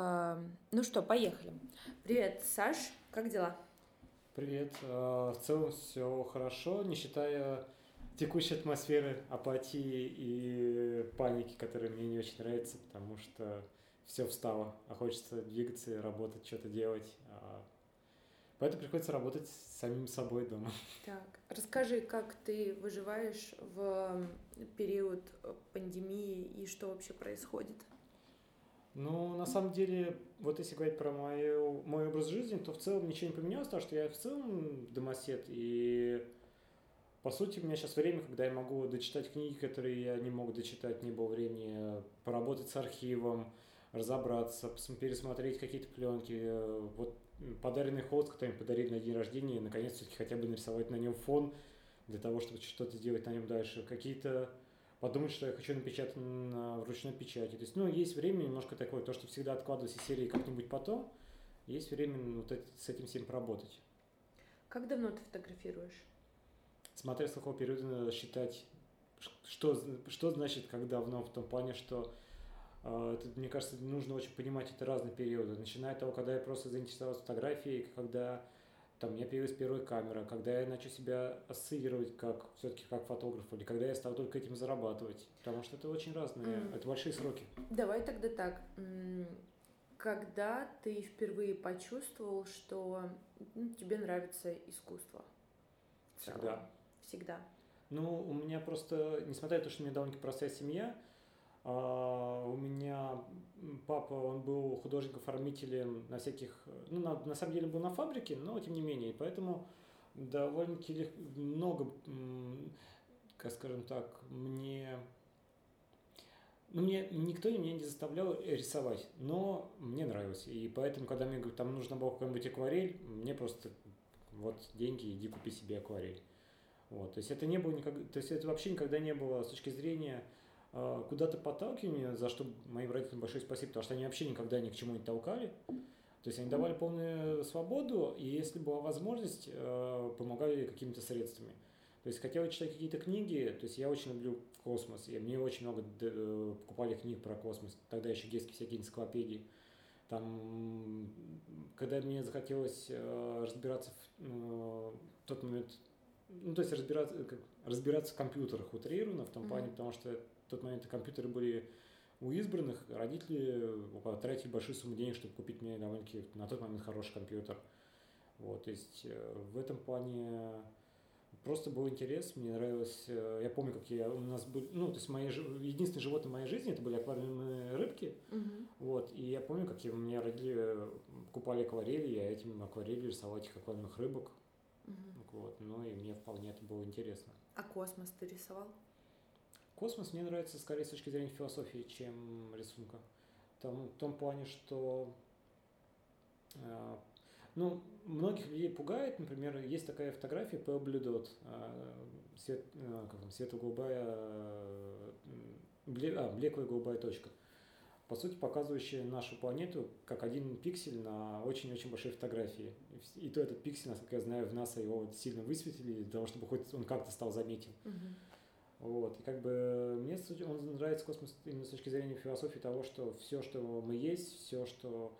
А, ну что, поехали. Привет, Саш, как дела? Привет. А, в целом все хорошо, не считая текущей атмосферы апатии и паники, которая мне не очень нравится, потому что все встало, а хочется двигаться, работать, что-то делать. А, поэтому приходится работать с самим собой дома. Так, расскажи, как ты выживаешь в период пандемии и что вообще происходит? Ну, на самом деле, вот если говорить про мою, мой образ жизни, то в целом ничего не поменялось, потому что я в целом домосед, и по сути у меня сейчас время, когда я могу дочитать книги, которые я не мог дочитать, не было времени, поработать с архивом, разобраться, пересмотреть какие-то пленки, вот подаренный холст, который мне подарили на день рождения, наконец все-таки хотя бы нарисовать на нем фон, для того, чтобы что-то сделать на нем дальше. Какие-то подумать, что я хочу напечатать на ручной печати. То есть, ну, есть время немножко такое, то, что всегда откладывать из серии как-нибудь потом, есть время вот с этим всем поработать. Как давно ты фотографируешь? Смотря с какого периода надо считать, что, что значит как давно, в том плане, что э, это, мне кажется, нужно очень понимать это разные периоды. Начиная от того, когда я просто заинтересовался фотографией, когда там у меня появилась первая камера, когда я начал себя ассоциировать как все-таки как фотограф, или когда я стал только этим зарабатывать. Потому что это очень разные, mm. это большие сроки. Давай тогда так. Когда ты впервые почувствовал, что ну, тебе нравится искусство? Всегда. Всегда. Ну, у меня просто, несмотря на то, что у меня довольно простая семья, у меня папа, он был художником-оформителем на всяких, ну, на, на самом деле был на фабрике, но тем не менее, поэтому довольно-таки много, как скажем так, мне, ну, мне никто меня не заставлял рисовать, но мне нравилось, и поэтому, когда мне там нужно было какой-нибудь акварель, мне просто вот деньги, иди купи себе акварель. Вот, то есть это не было никогда, то есть это вообще никогда не было с точки зрения а, куда-то подталкивание, за что моим родителям большое спасибо, потому что они вообще никогда ни к чему не толкали. То есть они давали полную свободу, и если была возможность, а, помогали какими-то средствами. То есть хотел читать какие-то книги, то есть я очень люблю космос, и мне очень много э, покупали книг про космос, тогда еще детские всякие энциклопедии. Там, когда мне захотелось э, разбираться в э, тот момент, ну, то есть разбираться, как, разбираться в компьютерах утрированно, в том mm-hmm. плане, потому что в тот момент компьютеры были у избранных, родители потратили большую сумму денег, чтобы купить мне довольно-таки на тот момент хороший компьютер. Вот, то есть э, в этом плане просто был интерес, мне нравилось, э, я помню, как я, у нас были, ну, то есть мои, единственное животное в моей жизни, это были аквариумные рыбки, uh-huh. вот, и я помню, как я, у меня родители купали акварели, я этим акварели рисовал этих аквариумных рыбок, uh-huh. вот, ну, и мне вполне это было интересно. А космос ты рисовал? Космос мне нравится скорее с точки зрения философии, чем рисунка. Там, в том плане, что э, ну, многих людей пугает, например, есть такая фотография Pale Blue Dot, э, свет, э, как там, светло-голубая, э, бле, а, блеклая голубая точка. По сути, показывающая нашу планету как один пиксель на очень-очень большой фотографии. И то этот пиксель, насколько я знаю, в НАСА его сильно высветили, для того, чтобы хоть он как-то стал заметен. Uh-huh. Вот. И как бы мне он нравится космос именно с точки зрения философии того, что все, что мы есть, все, что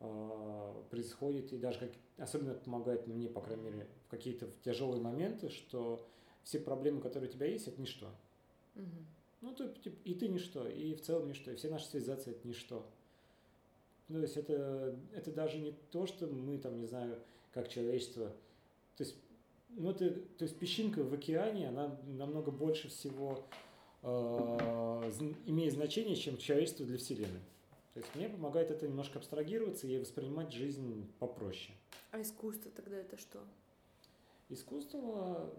э, происходит, и даже как, особенно помогает мне, по крайней мере, в какие-то тяжелые моменты, что все проблемы, которые у тебя есть, это ничто. Угу. Ну, то, типа, и ты ничто, и в целом ничто, и все наши цивилизации это ничто. То есть это, это даже не то, что мы там, не знаю, как человечество. То есть ну, это, то есть песчинка в океане, она намного больше всего э, имеет значение, чем человечество для Вселенной. То есть мне помогает это немножко абстрагироваться и воспринимать жизнь попроще. А искусство тогда это что? Искусство,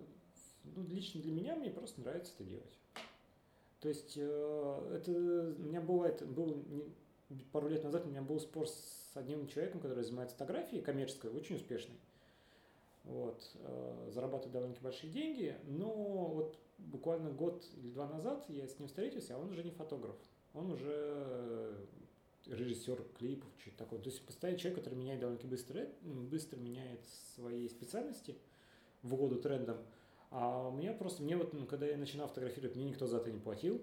ну, лично для меня, мне просто нравится это делать. То есть э, это у меня бывает, был не, пару лет назад у меня был спор с одним человеком, который занимается фотографией коммерческой, очень успешный вот, э, зарабатывает довольно-таки большие деньги, но вот буквально год или два назад я с ним встретился, а он уже не фотограф, он уже режиссер клипов, что-то такое. То есть постоянно человек, который меняет довольно-таки быстро, быстро меняет свои специальности в угоду трендам. А у меня просто, мне вот, ну, когда я начинал фотографировать, мне никто за это не платил.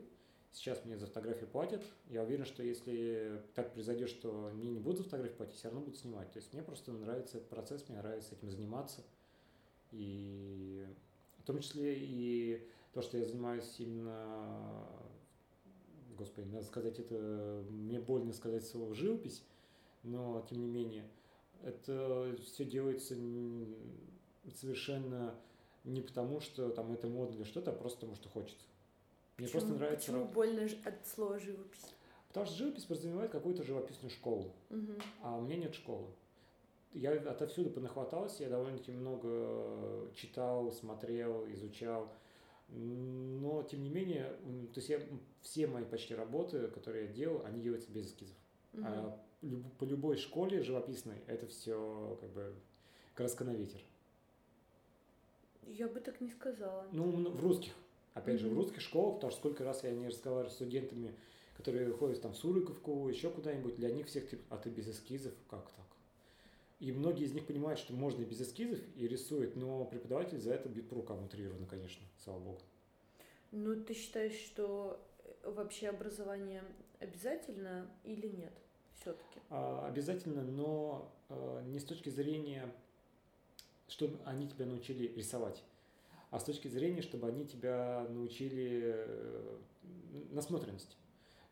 Сейчас мне за фотографию платят. Я уверен, что если так произойдет, что мне не будут за фотографию платить, все равно будут снимать. То есть мне просто нравится этот процесс, мне нравится этим заниматься. И в том числе и то, что я занимаюсь именно, господи, надо сказать это, мне больно сказать слово живопись, но тем не менее, это все делается совершенно не потому, что там это модно или что-то, а просто потому, что хочется. Мне почему, просто нравится... Почему больно от слова живопись? Потому что живопись подразумевает какую-то живописную школу, угу. а у меня нет школы. Я отовсюду понахватался, я довольно-таки много читал, смотрел, изучал. Но, тем не менее, то есть я, все мои почти работы, которые я делал, они делаются без эскизов. Угу. А по любой школе живописной это все как бы краска на ветер. Я бы так не сказала. Ну, в русских. Опять mm-hmm. же, в русских школах, потому что сколько раз я не разговариваю с студентами, которые ходят там в Суриковку, еще куда-нибудь, для них всех, типа, а ты без эскизов? Как так? И многие из них понимают, что можно и без эскизов, и рисуют, но преподаватель за это бьет по рукам утрированно, конечно, слава богу. Ну, ты считаешь, что э, вообще образование обязательно или нет все-таки? А, обязательно, но а, не с точки зрения чтобы они тебя научили рисовать, а с точки зрения, чтобы они тебя научили э, насмотренности.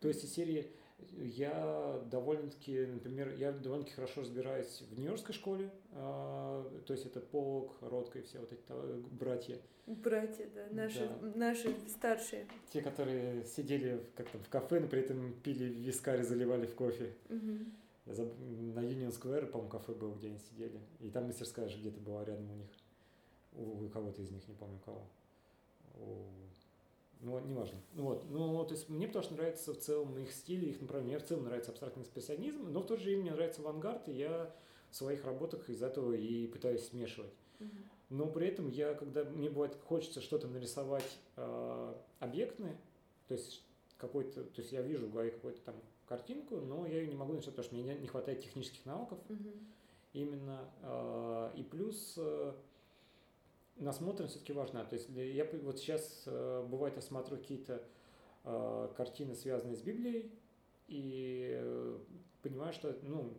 То есть из серии я довольно-таки, например, я довольно-таки хорошо разбираюсь в Нью-Йоркской школе, э, то есть это Полк, Ротко и все вот эти братья. Братья, да, наши, да. наши старшие. Те, которые сидели как там в кафе, но при этом пили вискарь и заливали в кофе. Угу. Я заб... На Union Square, по-моему, кафе было, где они сидели. И там мастерская же где-то была рядом у них. У, у кого-то из них, не помню кого. У... Ну, неважно. Ну, вот. Ну, то есть мне потому что нравится в целом их стиль, их направление. Мне в целом нравится абстрактный экспрессионизм, но в то же время мне нравится авангард, и я в своих работах из этого и пытаюсь смешивать. Но при этом я, когда мне бывает хочется что-то нарисовать э, объектное, то есть какой-то, то есть я вижу в голове какой-то там картинку, но я ее не могу нарисовать, потому что мне не хватает технических навыков. Угу. Именно. Э, и плюс э, насмотренность все-таки важна. То есть я вот сейчас э, бывает я смотрю какие-то э, картины, связанные с Библией, и э, понимаю, что ну,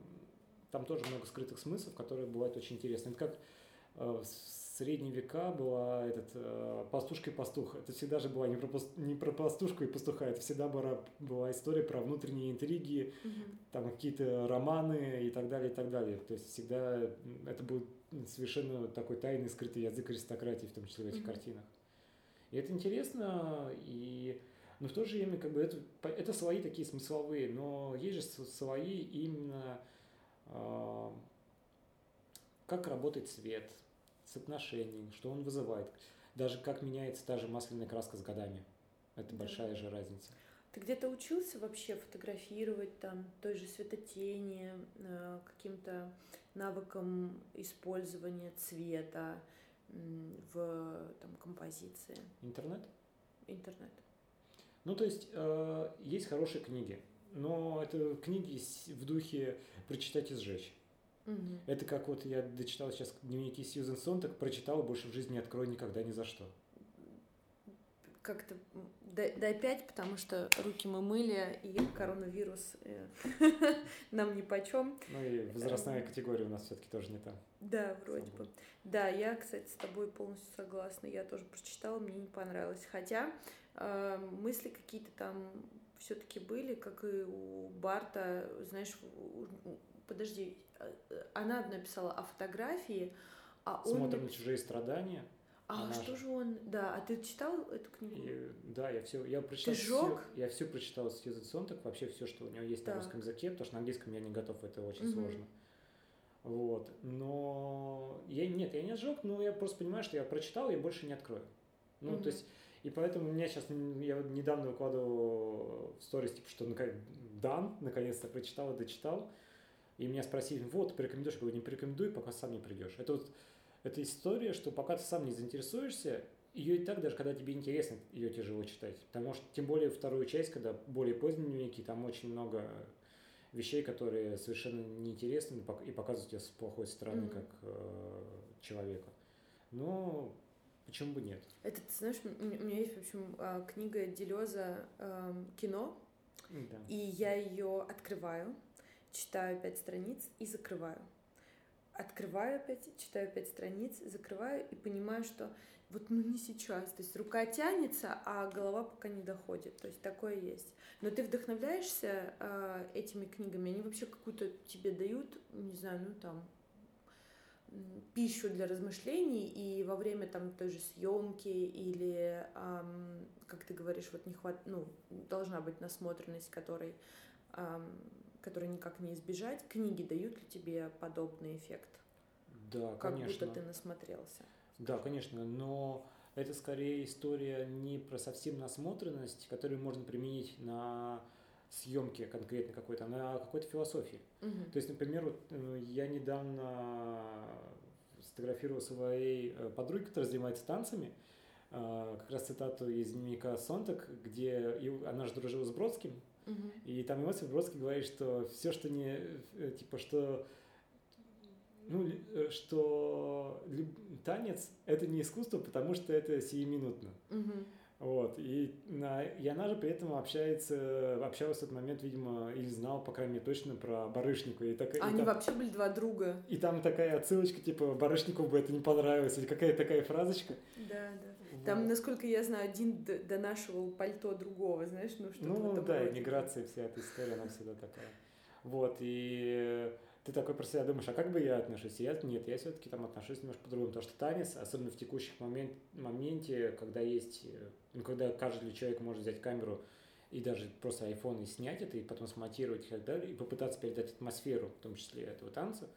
там тоже много скрытых смыслов, которые бывают очень интересны. Это как э, средние века была этот, пастушка и пастух. Это всегда же была не про, не про пастушку и пастуха, это всегда была, была история про внутренние интриги, угу. там какие-то романы и так далее, и так далее. То есть всегда это был совершенно такой тайный, скрытый язык аристократии, в том числе в этих угу. картинах. И это интересно, и но в то же время как бы это, это свои такие смысловые, но есть же свои именно э, как работает свет, соотношений, что он вызывает. Даже как меняется та же масляная краска с годами. Это да. большая же разница. Ты где-то учился вообще фотографировать там той же светотени, э, каким-то навыкам использования цвета в там, композиции? Интернет? Интернет. Ну, то есть, э, есть хорошие книги, но это книги в духе прочитать и сжечь. Угу. Это как вот я дочитал сейчас дневники Сьюзен Сонтак, прочитал, больше в жизни не открою никогда ни за что. Как-то дай, дай пять, потому что руки мы мыли, и коронавирус э, нам ни по чем. Ну и возрастная категория у нас все-таки тоже не там. Да, вроде бы. Да, я, кстати, с тобой полностью согласна. Я тоже прочитала, мне не понравилось. Хотя э, мысли какие-то там все-таки были, как и у Барта, знаешь, подожди, Э, она написала о фотографии, а он... Смотрим на чужие страдания. А она что же он... Да, а ты читал эту книгу? И, да, я все... Я прочитал ты жёг? Все, я все прочитал с Сьюзен Сонтак, вообще все, что у него есть да. на русском языке, потому что на английском я не готов, это очень угу. сложно. Вот. Но я нет, я не сжег, но я просто понимаю, что я прочитал и больше не открою. Ну, угу. то есть, и поэтому у меня сейчас, я недавно выкладывал в сторис, типа, что дан, наконец-то прочитал и дочитал и меня спросили, вот, порекомендуешь, я говорю, не порекомендуй, пока сам не придешь. Это вот эта история, что пока ты сам не заинтересуешься, ее и так, даже когда тебе интересно, ее тяжело читать. Потому что, тем более, вторую часть, когда более поздние дневники, там очень много вещей, которые совершенно неинтересны и показывают тебя с плохой стороны, mm-hmm. как э, человека. Но почему бы нет? Это, ты знаешь, у меня есть, в общем, а, книга Делеза «Кино», да. и я ее открываю, читаю пять страниц и закрываю. Открываю опять, читаю пять страниц, закрываю и понимаю, что вот ну не сейчас. То есть рука тянется, а голова пока не доходит. То есть такое есть. Но ты вдохновляешься э, этими книгами, они вообще какую-то тебе дают, не знаю, ну там пищу для размышлений и во время там той же съемки или эм, как ты говоришь вот не хват ну должна быть насмотренность которой эм, которой никак не избежать. Книги дают ли тебе подобный эффект? Да как конечно. будто ты насмотрелся. Да, конечно, но это скорее история не про совсем насмотренность, которую можно применить на съемке конкретно какой-то, а на какой-то философии. Угу. То есть, например, вот э, я недавно сфотографировал своей э, подруги, которая занимается танцами, э, как раз цитату из дневника Сонтак, где она же дружила с Бродским, угу. и там Иосиф Бродский говорит, что все, что не, типа, что ну, э, что танец это не искусство, потому что это сиюминутно. Угу. Вот. И, и она же при этом общается, общалась в этот момент, видимо, или знала, по крайней мере, точно про Барышникова. И так, Они и там, вообще были два друга. И там такая отсылочка, типа, Барышникову бы это не понравилось, или какая-то такая фразочка. Да, да. Вот. Там, насколько я знаю, один до, до нашего пальто другого, знаешь, ну что-то Ну, да, иммиграция, вся эта история, она всегда такая. Вот, и ты такой про себя думаешь, а как бы я отношусь? Я, нет, я все-таки там отношусь немножко по-другому, потому что танец, особенно в текущих момент, моменте, когда есть, ну, когда каждый человек может взять камеру и даже просто iPhone и снять это, и потом смонтировать и так далее, и попытаться передать атмосферу, в том числе этого танца,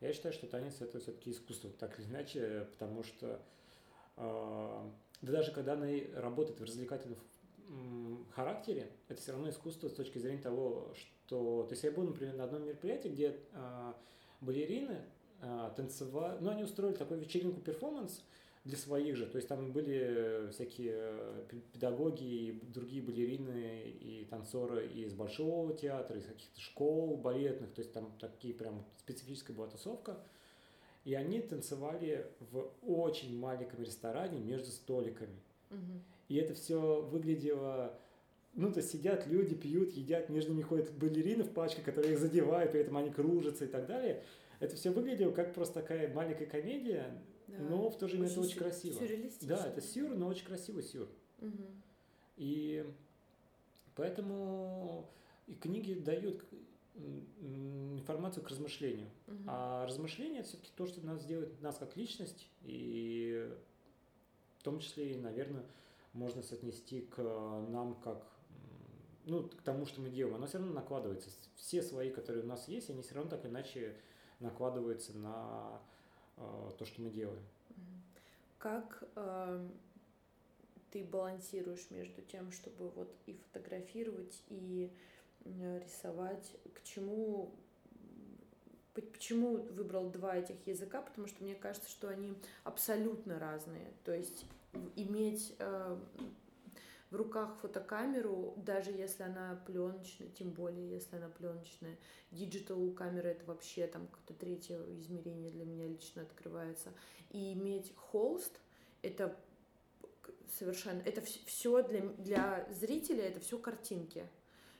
я считаю, что танец это все-таки искусство, так или иначе, потому что э, да даже когда она работает в развлекательном характере, это все равно искусство с точки зрения того, что то, есть я был, например, на одном мероприятии, где э, балерины э, танцевали, ну, они устроили такую вечеринку-перформанс для своих же, то есть там были всякие э, педагоги и другие балерины и танцоры из Большого театра, из каких-то школ балетных, то есть там такие прям специфическая была тусовка. И они танцевали в очень маленьком ресторане между столиками. Угу. И это все выглядело ну, то сидят люди, пьют, едят, между ними ходят балерины в пачке, которые их задевают, при этом они кружатся и так далее. Это все выглядело как просто такая маленькая комедия, да. но в то же время это очень красиво. Да, это сюр, но очень красивый сюр. Угу. И поэтому и книги дают информацию к размышлению. Угу. А размышление это все-таки то, что нас делает нас как личность, и в том числе наверное, можно соотнести к нам как ну, к тому, что мы делаем, оно все равно накладывается. Все свои, которые у нас есть, они все равно так или иначе накладываются на то, что мы делаем. Как э, ты балансируешь между тем, чтобы вот и фотографировать, и э, рисовать? К чему Почему выбрал два этих языка? Потому что мне кажется, что они абсолютно разные. То есть иметь э, в руках фотокамеру, даже если она пленочная, тем более если она пленочная. Digital камера это вообще там какое-то третье измерение для меня лично открывается. И иметь холст это совершенно, это все для, для зрителя, это все картинки.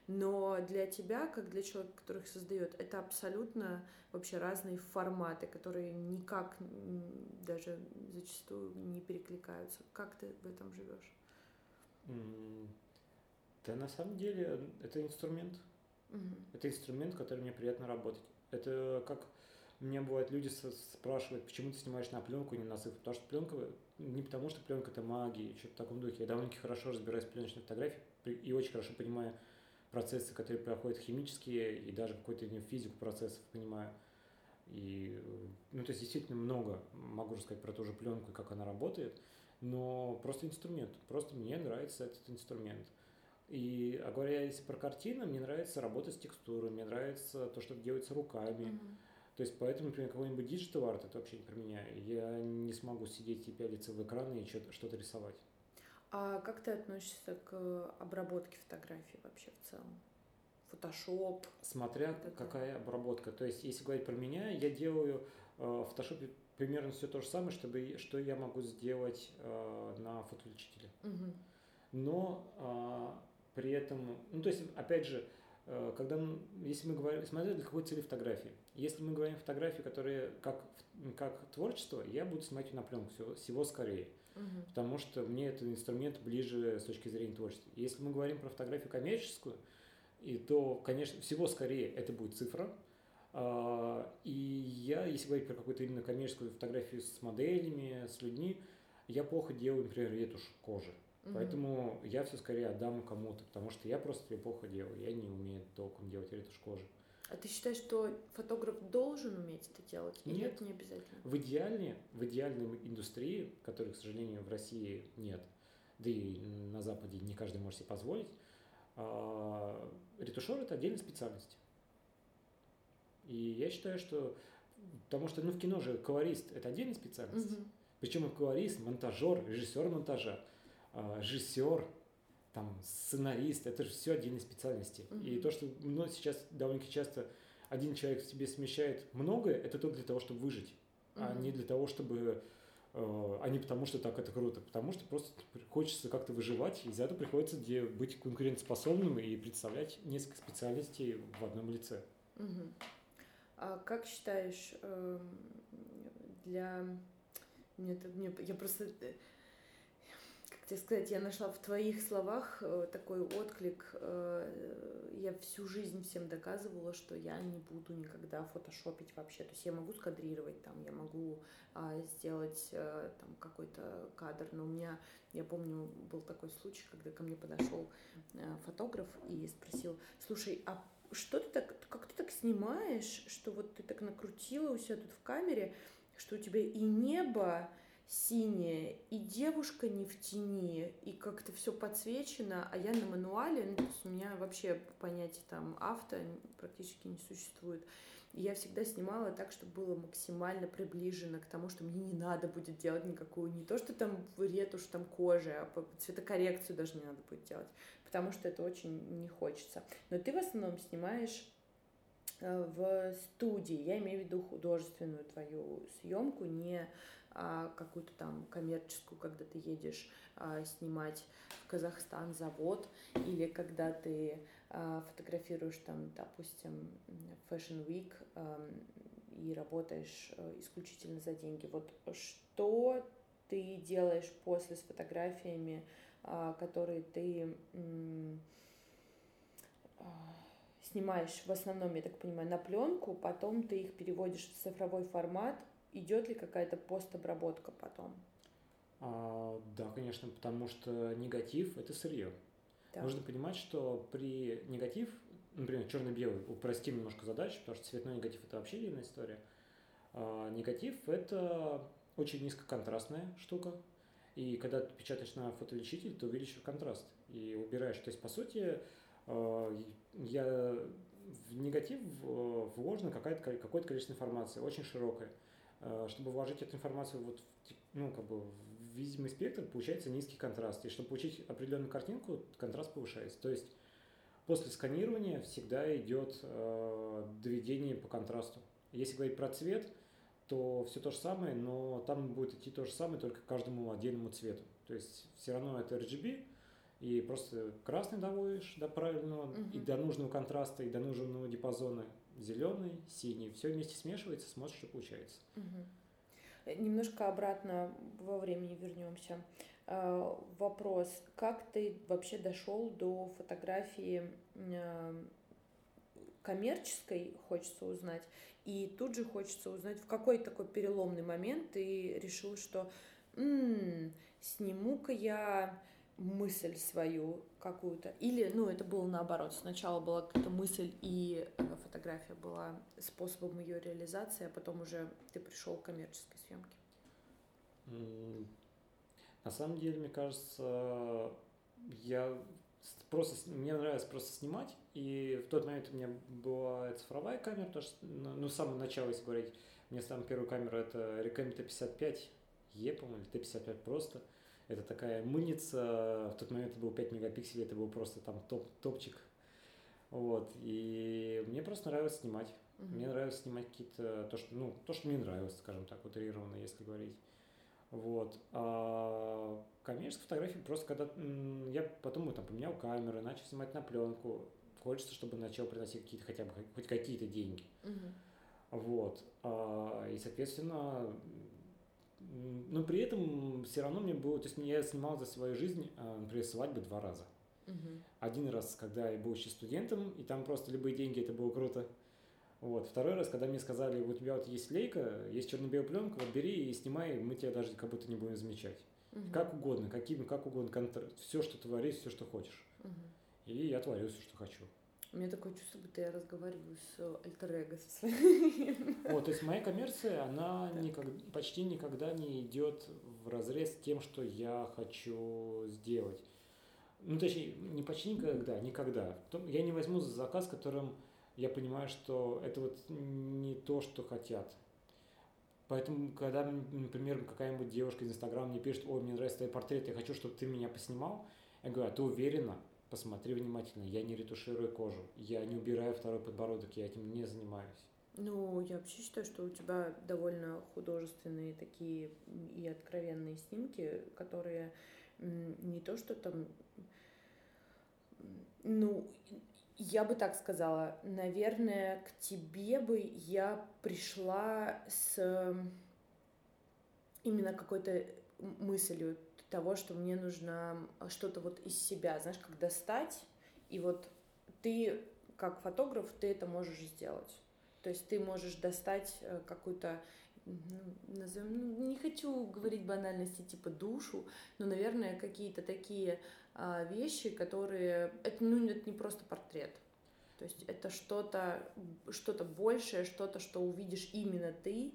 Но для тебя, как для человека, который их создает, это абсолютно вообще разные форматы, которые никак даже зачастую не перекликаются. Как ты в этом живешь? Да, на самом деле, это инструмент. Угу. Это инструмент, который мне приятно работать. Это как мне бывают люди спрашивают, почему ты снимаешь на пленку, не на цифру. Потому что пленка, не потому что пленка это магия, что-то в таком духе. Я довольно-таки хорошо разбираюсь в пленочной фотографии и очень хорошо понимаю процессы, которые проходят химические, и даже какую-то физику процессов понимаю. И, ну, то есть действительно много могу рассказать про ту же пленку и как она работает но просто инструмент. Просто мне нравится этот инструмент. И а говоря если про картины, мне нравится работа с текстурой, мне нравится то, что делается руками. Mm-hmm. То есть поэтому, например, какой-нибудь digital art это вообще не про меня. Я не смогу сидеть и пялиться в экраны и что-то, что-то рисовать. А как ты относишься к обработке фотографий вообще в целом? Photoshop. Смотря вот это. какая обработка. То есть, если говорить про меня, я делаю э, в Photoshop примерно все то же самое, чтобы, что я могу сделать э, на фотоувеличителе. Мгм. Но а, при этом, ну то есть, опять же, э, когда, м, если мы говорим, смотря для какой цели фотографии. Если мы говорим фотографии, которые как, как творчество, я буду снимать ее на пленку всего, всего скорее. Мгм. потому что мне этот инструмент ближе с точки зрения творчества. Если мы говорим про фотографию коммерческую, и то, конечно, всего скорее это будет цифра. А, И я, если говорить про какую-то именно коммерческую фотографию с моделями, с людьми, я плохо делаю, например, ретушь кожи. Мгм. Поэтому я все скорее отдам кому-то, потому что я просто ее плохо делаю. Я не умею толком делать ретушь кожи. А ты считаешь, что фотограф должен уметь это делать? Или Нет. это не обязательно? В идеальной, в идеальной индустрии, которой, к сожалению, в России нет, да и на Западе не каждый может себе позволить, а, ретушер – это отдельная специальность. И я считаю, что... Потому что ну, в кино же колорист – это отдельная специальность. Мгм. Причем и колорист, монтажер, режиссер монтажа, а, режиссер, там, сценарист, это же все отдельные специальности. И Мгм. то, что ну, сейчас довольно часто один человек в себе смещает многое, это только для того, чтобы выжить, а Мгм. не для того, чтобы э, а не потому, что так это круто, потому что просто хочется как-то выживать, и из-за этого приходится где быть конкурентоспособным и представлять несколько специальностей в одном лице. Мгм. А как считаешь, эм, для... Мне это, мне, я просто... э, Как тебе сказать, я нашла в твоих словах э, такой отклик. э, Я всю жизнь всем доказывала, что я не буду никогда фотошопить вообще. То есть я могу скадрировать там, я могу а, сделать там какой-то кадр, но у меня, я помню, был такой случай, когда ко мне подошел фотограф и спросил, слушай, а что ты так, как ты так снимаешь, что вот ты так накрутила у себя тут в камере, что у тебя и небо синее, и девушка не в тени, и как-то все подсвечено, а я на мануале, ну, то есть у меня вообще понятие там авто практически не существует. И я всегда снимала так, чтобы было максимально приближено к тому, что мне не надо будет делать никакую, не то, что там ретушь там кожи, а цветокоррекцию даже не надо будет делать, потому что это очень не хочется. Но ты в основном снимаешь э, в студии, я имею в виду художественную твою съемку, не а, какую-то там коммерческую, когда ты едешь а, снимать в Казахстан завод, или когда ты а, фотографируешь там, допустим, Fashion Week ам, и работаешь э, исключительно за деньги. Вот что ты делаешь после с фотографиями, а, которые ты а, снимаешь в основном, я так понимаю, на пленку, потом ты их переводишь в цифровой формат. Идет ли какая-то постобработка потом? А, да, конечно, потому что негатив – это сырье. Да. Нужно понимать, что при негатив, например, черно-белый, упростим немножко задачу, потому что цветной негатив это вообще отдельная история. А, негатив это очень низкоконтрастная штука. И когда ты печатаешь на фотоувеличитель, ты увеличиваешь контраст и убираешь. То есть, по сути, а, я в негатив э, вложено какое-то, количество информации, очень широкое. А, Чтобы вложить эту информацию вот в, ну, как бы в видимый спектр, получается низкий контраст. И чтобы получить определенную картинку, контраст повышается. То есть после сканирования всегда идет э, доведение по контрасту. Если говорить про цвет, то все то же самое, но там будет идти то же самое, только каждому отдельному цвету. То есть все равно это RGB, и просто красный доводишь до правильного, Мгм. и до нужного контраста, и до нужного диапазона зеленый, синий. Все вместе смешивается, смотришь, что получается. Э, Немножко обратно во времени вернемся. А, Вопрос, как ты вообще дошел до фотографии м, коммерческой, хочется узнать, и тут же хочется узнать, в какой такой переломный момент ты решил, что «М, сниму-ка я мысль свою какую-то. Или, ну, это было наоборот. Сначала была какая-то мысль, и э, фотография была способом ее реализации, а потом уже ты пришел к коммерческой съемке. На самом деле, мне кажется, я просто, мне нравилось просто снимать, и в тот момент у меня была цифровая камера, потому что, ну, ну, с самого начала, если говорить, меня самая первая камера это Recam T55E, по-моему, или T55 просто. Это такая мыльница, в тот момент это было 5 мегапикселей, это был просто там топ, топчик. Вот, и мне просто нравилось снимать. Мгм. Мне нравилось снимать какие-то, то, что, ну, то, что мне нравилось, скажем так, утрированно, если говорить. Вот. А коммерческие фотографии просто когда я потом там поменял камеры, начал снимать на пленку. Хочется, чтобы начал приносить какие-то хотя бы хоть какие-то деньги. Мгм. Вот. А, и, соответственно, но при этом все равно мне было, то есть я снимал за свою жизнь, а, например, свадьбы два раза. Мгм. Один раз, когда я был еще студентом, и там просто любые деньги, это было круто. Вот. Второй раз, когда мне сказали, у тебя вот есть лейка, есть черно-белая пленка, вот бери и снимай, мы тебя даже как будто не будем замечать. Мгм. Как угодно, каким, как угодно, контр- все, что творишь, все, что хочешь. Мгм. И я творю все, что хочу. У меня такое чувство, будто я разговариваю с э, альтер со своим. Вот, то есть моя коммерция, она Так. никак- почти никогда не идет в разрез с тем, что я хочу сделать. Ну, точнее, не почти никогда, никогда. Я не возьму за заказ, которым я понимаю, что это вот не то, что хотят. Поэтому, когда, например, какая-нибудь девушка из Инстаграма мне пишет, ой, мне нравится твой портрет, я хочу, чтобы ты меня поснимал, я говорю, а ты уверена? Посмотри внимательно, я не ретуширую кожу, я не убираю второй подбородок, я этим не занимаюсь. Ну, я вообще считаю, что у тебя довольно художественные такие и откровенные снимки, которые не то, что там... Ну, я бы так сказала, наверное, к тебе бы я пришла с именно какой-то мыслью того, что мне нужно что-то вот из себя, знаешь, как достать, и вот ты, как фотограф, ты это можешь сделать. То есть ты можешь достать э, какую-то, ну, назовем, ну, не хочу говорить банальности типа душу, но, наверное, какие-то такие вещи, которые, это, ну, это не просто портрет. То есть это что-то, что-то большее, что-то, что увидишь именно ты,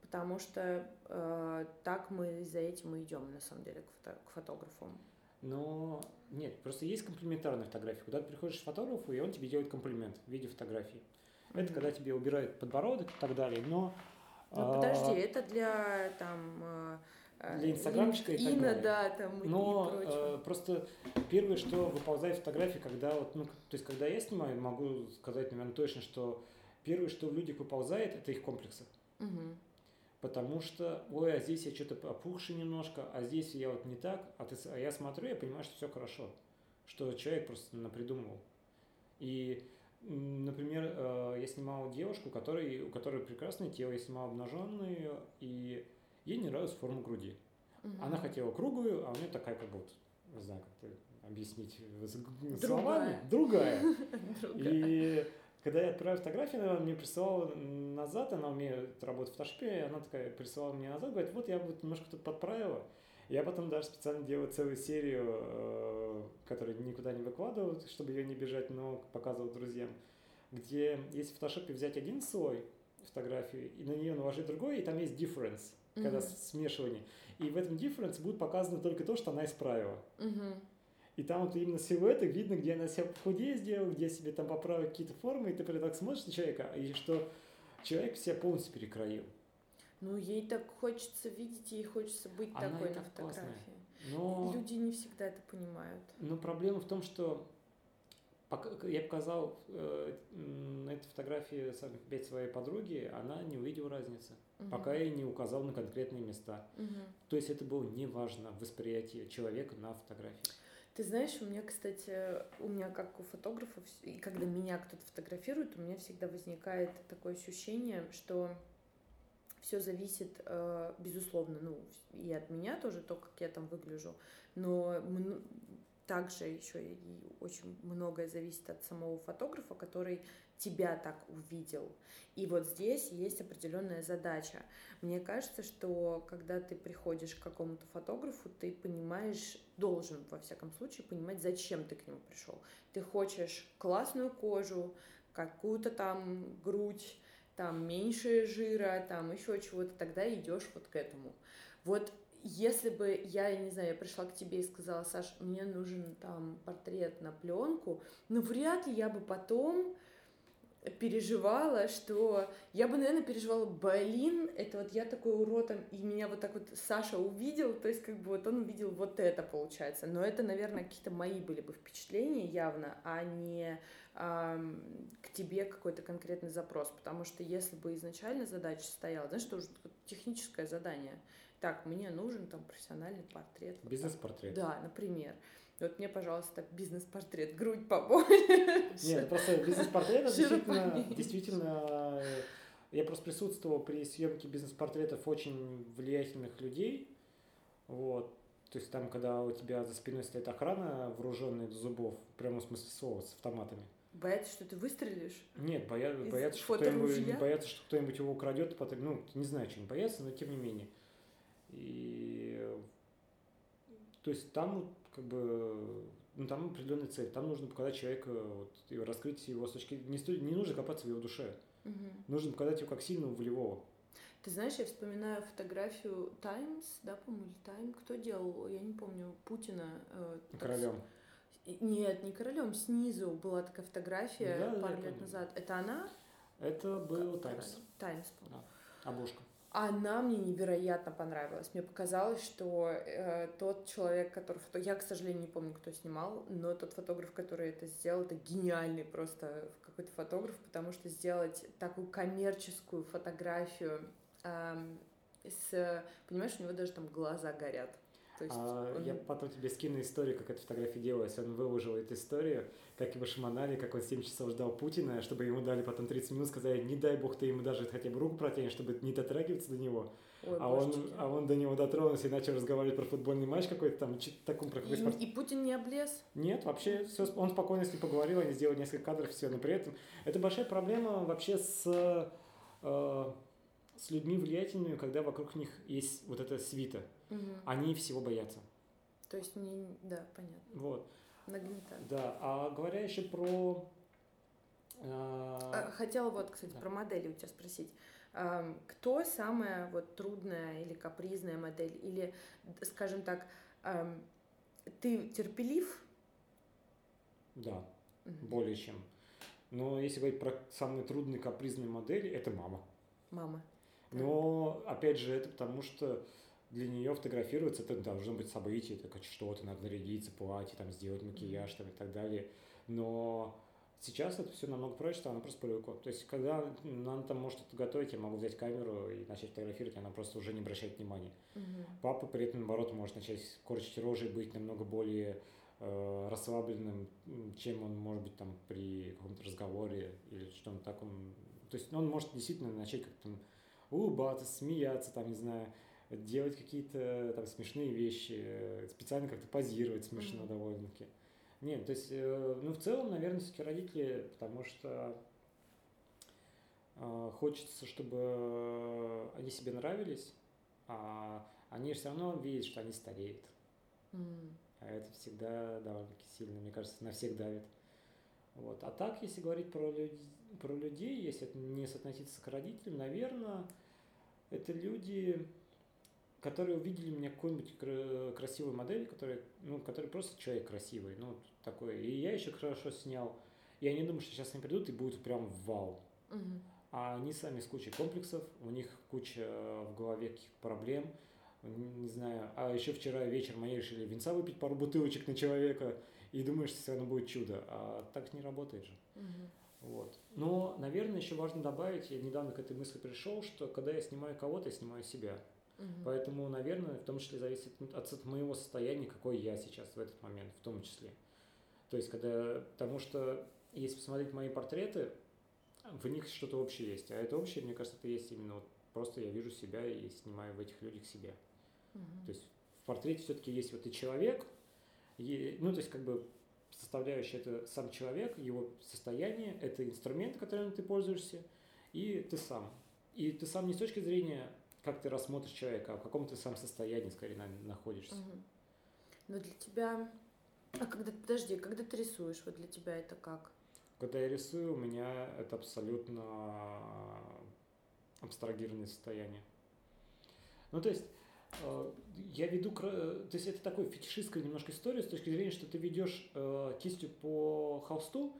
потому что э, так мы за этим и идем, на самом деле, к, фото- к фотографам. Но нет, просто есть комплиментарная фотография. Куда ты приходишь к фотографу, и он тебе делает комплимент в виде фотографии. Это Мгм. когда тебе убирают подбородок и так далее, но... Ну, а, подожди, это для там Для инстаграмчика и так далее. да, там Но и прочего. э, просто первое, что выползает фотографии, когда вот, ну, то есть когда я снимаю, могу сказать, наверное, точно, что первое, что в людях выползает, это их комплексы. Мгм. Потому что, ой, а здесь я что-то опухший немножко, а здесь я вот не так, а, ты, а я смотрю, я понимаю, что все хорошо, что человек просто напридумывал. И, например, э, я снимал девушку, которой, у которой прекрасное тело, я снимал обнаженную, и ей не нравилась форма груди. Мгм. Она хотела круглую, а у нее такая как будто, не знаю, как это объяснить Другая. словами, другая. И когда я отправил фотографию, она мне присылала назад, она умеет работать в и она такая присылала мне назад, говорит, вот я вот немножко тут подправила. Я потом даже специально делал целую серию, э, которую никуда не выкладывал, чтобы ее не бежать, но показывал друзьям, где есть в фотошопе взять один слой фотографии и на нее наложить другой, и там есть difference, когда с- смешивание. И в этом difference будет показано только то, что она исправила. Мгм. И там вот именно силуэты видно, где она себя худее сделала, где себе там поправила какие-то формы, и ты прям так смотришь на человека, и что человек себя полностью перекроил. Ну, ей так хочется видеть, ей хочется быть Она такой на так классная. фотографии. Но, Люди не всегда это понимают. но проблема в том, что я показал э, на этой фотографии сам- опять своей подруге, она не увидела разницы, Мгм. пока я не указал на конкретные места. Мгм. То есть это было неважно в восприятии человека на фотографии. Ты знаешь, у меня, кстати, у меня как у фотографов, и когда меня кто-то фотографирует, у меня всегда возникает такое ощущение, что все зависит, э, безусловно, ну, и от меня тоже, то, как я там выгляжу, но также еще и очень многое зависит от самого фотографа, который тебя так увидел. И вот здесь есть определенная задача. Мне кажется, что когда ты приходишь к какому-то фотографу, ты понимаешь, должен, во всяком случае, понимать, зачем ты к нему пришел. Ты хочешь классную кожу, какую-то там грудь, там меньше жира, там еще чего-то, тогда идешь вот к этому. Вот если бы я, не знаю, я пришла к тебе и сказала, Саш, мне нужен там портрет на пленку, ну вряд ли я бы потом переживала, что я бы, наверное, переживала, блин, это вот я такой уродом, и меня вот так вот Саша увидел, то есть как бы вот он увидел вот это, получается. Но это, наверное, какие-то мои были бы впечатления явно, а не эм, к тебе какой-то конкретный запрос, потому что если бы изначально задача стояла, знаешь, что уже техническое задание, так, мне нужен там профессиональный портрет. Бизнес-портрет. Да, например. Вот мне, пожалуйста, бизнес-портрет, грудь побольше. Нет, просто бизнес-портрет действительно, действительно, я просто присутствовал при съемке бизнес-портретов очень влиятельных людей, вот, то есть там, когда у тебя за спиной стоит охрана, вооруженная до зубов, в прямом смысле слова, с автоматами. Боятся, что ты выстрелишь? Нет, боя... боятся, что кто-нибудь, боятся, что кто-нибудь его украдет, потом, ну, не знаю, чем боятся, но тем не менее. И то есть там как бы ну, там определенная цель. Там нужно показать человека, вот, и раскрыть его с точки... Не, сто... не нужно копаться в его душе. Угу. Нужно показать его как сильного, волевого. Ты знаешь, я вспоминаю фотографию Times, да, по-моему, или Time, кто делал, я не помню, Путина. Э, королем. Так... Нет, не королем, снизу была такая фотография да, пару лет назад. Это она? Это был Times. Times, по-моему. Да. Обложка. Она мне невероятно понравилась. Мне показалось, что э, тот человек, который фото... Я, к сожалению, не помню, кто снимал, но тот фотограф, который это сделал, это гениальный просто какой-то фотограф, потому что сделать такую коммерческую фотографию э, с... Понимаешь, у него даже там глаза горят. То есть а, он... Я потом тебе скину историю, как эта фотография делалась. Он выложил эту историю, как его шаманали, как он 7 часов ждал Путина, чтобы ему дали потом 30 минут, сказали, не дай бог ты ему даже хотя бы руку протянешь, чтобы не дотрагиваться до него. Ой, а, он, а он до него дотронулся и начал разговаривать про футбольный матч какой-то там, таком про какой-то спорт. И Путин не облез? Нет, вообще все, он спокойно с ним поговорил, они сделали несколько кадров, все, но при этом это большая проблема вообще с, э, с людьми влиятельными, когда вокруг них есть вот эта свита. Угу. Они всего боятся. То есть не, да, понятно. Вот. Нагнетают. Да, а говоря еще про... Э... Хотела вот, кстати, да. про модели у тебя спросить. Кто самая вот трудная или капризная модель? Или, скажем так, ты терпелив? Да, угу. более чем. Но если говорить про самые трудные капризные модели, это мама. Мама. Но, опять же, это потому что для нее фотографироваться это должно быть событие, это что-то, надо нарядиться, платье, там, сделать макияж там, и так далее. Но сейчас это все намного проще, стало, она просто привыкла. То есть, когда она там может что-то готовить, я могу взять камеру и начать фотографировать, она просто уже не обращает внимания. Угу. Папа при этом, наоборот, может начать корчить рожи и быть намного более э, расслабленным, чем он может быть там при каком-то разговоре или что-то таком. То есть он может действительно начать как-то улыбаться, смеяться, там, не знаю, делать какие-то там смешные вещи, специально как-то позировать смешно mm-hmm. довольно-таки. Нет, то есть, э, ну, в целом, наверное, все-таки родители, потому что э, хочется, чтобы они себе нравились, а они все равно видят, что они стареют. Mm. А это всегда довольно-таки сильно, мне кажется, на всех давит. Вот. А так, если говорить про, люд... про людей, если это не соотноситься к родителям, наверное, это люди, которые увидели меня какую-нибудь красивую модель, которая, ну, который просто человек красивый, ну, такой. И я еще хорошо снял. И они думают, что сейчас они придут и будут прям вау. Угу. А они сами с кучей комплексов, у них куча в голове каких-то проблем, не знаю. А еще вчера вечером они решили винца выпить пару бутылочек на человека, и думаешь, что все равно будет чудо. А так не работает же. Угу. Вот. Но, наверное, еще важно добавить, я недавно к этой мысли пришел, что когда я снимаю кого-то, я снимаю себя. Угу. Поэтому, наверное, в том числе зависит от, от моего состояния, какой я сейчас в этот момент, в том числе. То есть, когда, потому что если посмотреть мои портреты, в них что-то общее есть. А это общее, мне кажется, это есть именно вот просто я вижу себя и снимаю в этих людях себя. Угу. То есть в портрете все-таки есть вот и человек, и, ну, то есть как бы составляющая это сам человек, его состояние, это инструмент, которым ты пользуешься, и ты сам. И ты сам не с точки зрения как ты рассмотришь человека, в каком ты сам состоянии скорее находишься. Угу. Но для тебя... А когда, подожди, когда ты рисуешь, вот для тебя это как? Когда я рисую, у меня это абсолютно абстрагированное состояние. Ну, то есть, э, я веду, то есть это такой фетишистская немножко история с точки зрения, что ты ведешь э, кистью по холсту,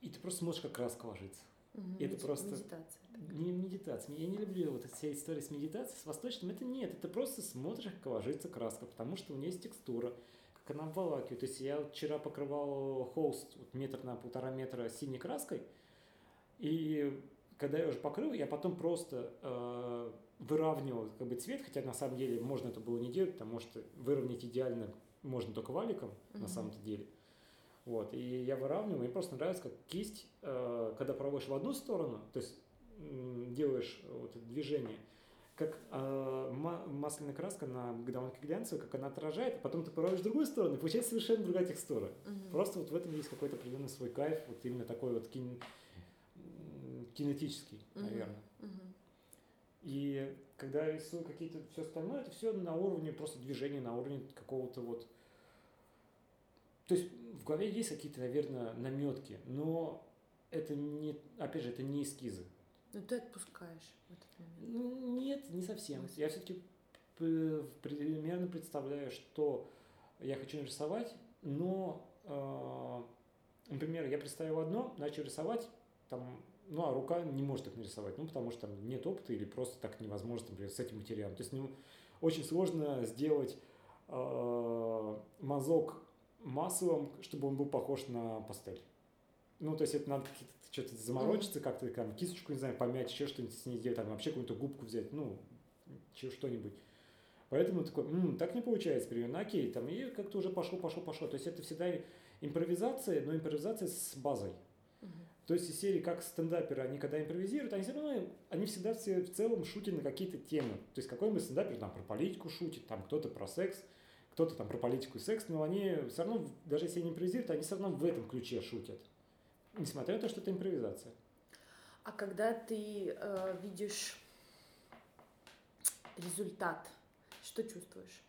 и ты просто смотришь, как краска ложится. Мгм. это просто- Медитация. такая. Не медитация. Я не люблю вот все истории с медитацией, с восточным. Это нет, это просто смотришь, как ложится краска, потому что у нее есть текстура, как она обволакивает. То есть я вчера покрывал холст вот метр на полтора метра синей краской, и когда я уже покрыл, я потом просто э, выравнивал как бы цвет, хотя на самом деле можно это было не делать, потому что выровнять идеально можно только валиком на Мгм. самом-то деле. Вот, и я выравниваю, мне просто нравится, как кисть, э, когда проводишь в одну сторону, то есть делаешь вот это движение, как э, ма- масляная краска на довольно глянцевая, как она отражает, а потом ты проводишь в другую сторону, и получается совершенно другая текстура. Мгм. Просто вот в этом есть какой-то определенный свой кайф, вот именно такой вот кин- кинетический, Мгм. наверное. Мгм. И когда я рисую какие-то все остальное, это все на уровне просто движения, на уровне какого-то вот. То есть в голове есть какие-то, наверное, наметки, но это не, опять же, это не эскизы. Ну ты отпускаешь в этот момент. Ну, нет, не совсем. Я все-таки примерно представляю, что я хочу нарисовать, но, э, например, я представил одно, начал рисовать, там, ну, а рука не может так нарисовать, ну, потому что там нет опыта или просто так невозможно, например, с этим материалом. То есть ну, очень сложно сделать э, мазок массовым, чтобы он был похож на пастель. Ну, то есть это надо что-то заморочиться, как-то там кисточку, не знаю, помять, еще что-нибудь с ней сделать, там вообще какую-то губку взять, ну, что-нибудь. Поэтому такой, «М, так не получается, примерно, окей, там, и как-то уже пошло, пошло, пошло. То есть это всегда импровизация, но импровизация с базой. Мгм. То есть из серии как стендаперы, они когда импровизируют, они все равно, они всегда все в целом шутят на какие-то темы. То есть какой-нибудь стендапер там про политику шутит, там кто-то про секс, кто-то там про политику и секс, но они все равно, даже если они импровизируют, они все равно в этом ключе шутят. Несмотря на то, что это импровизация. А когда ты э, видишь результат, что чувствуешь?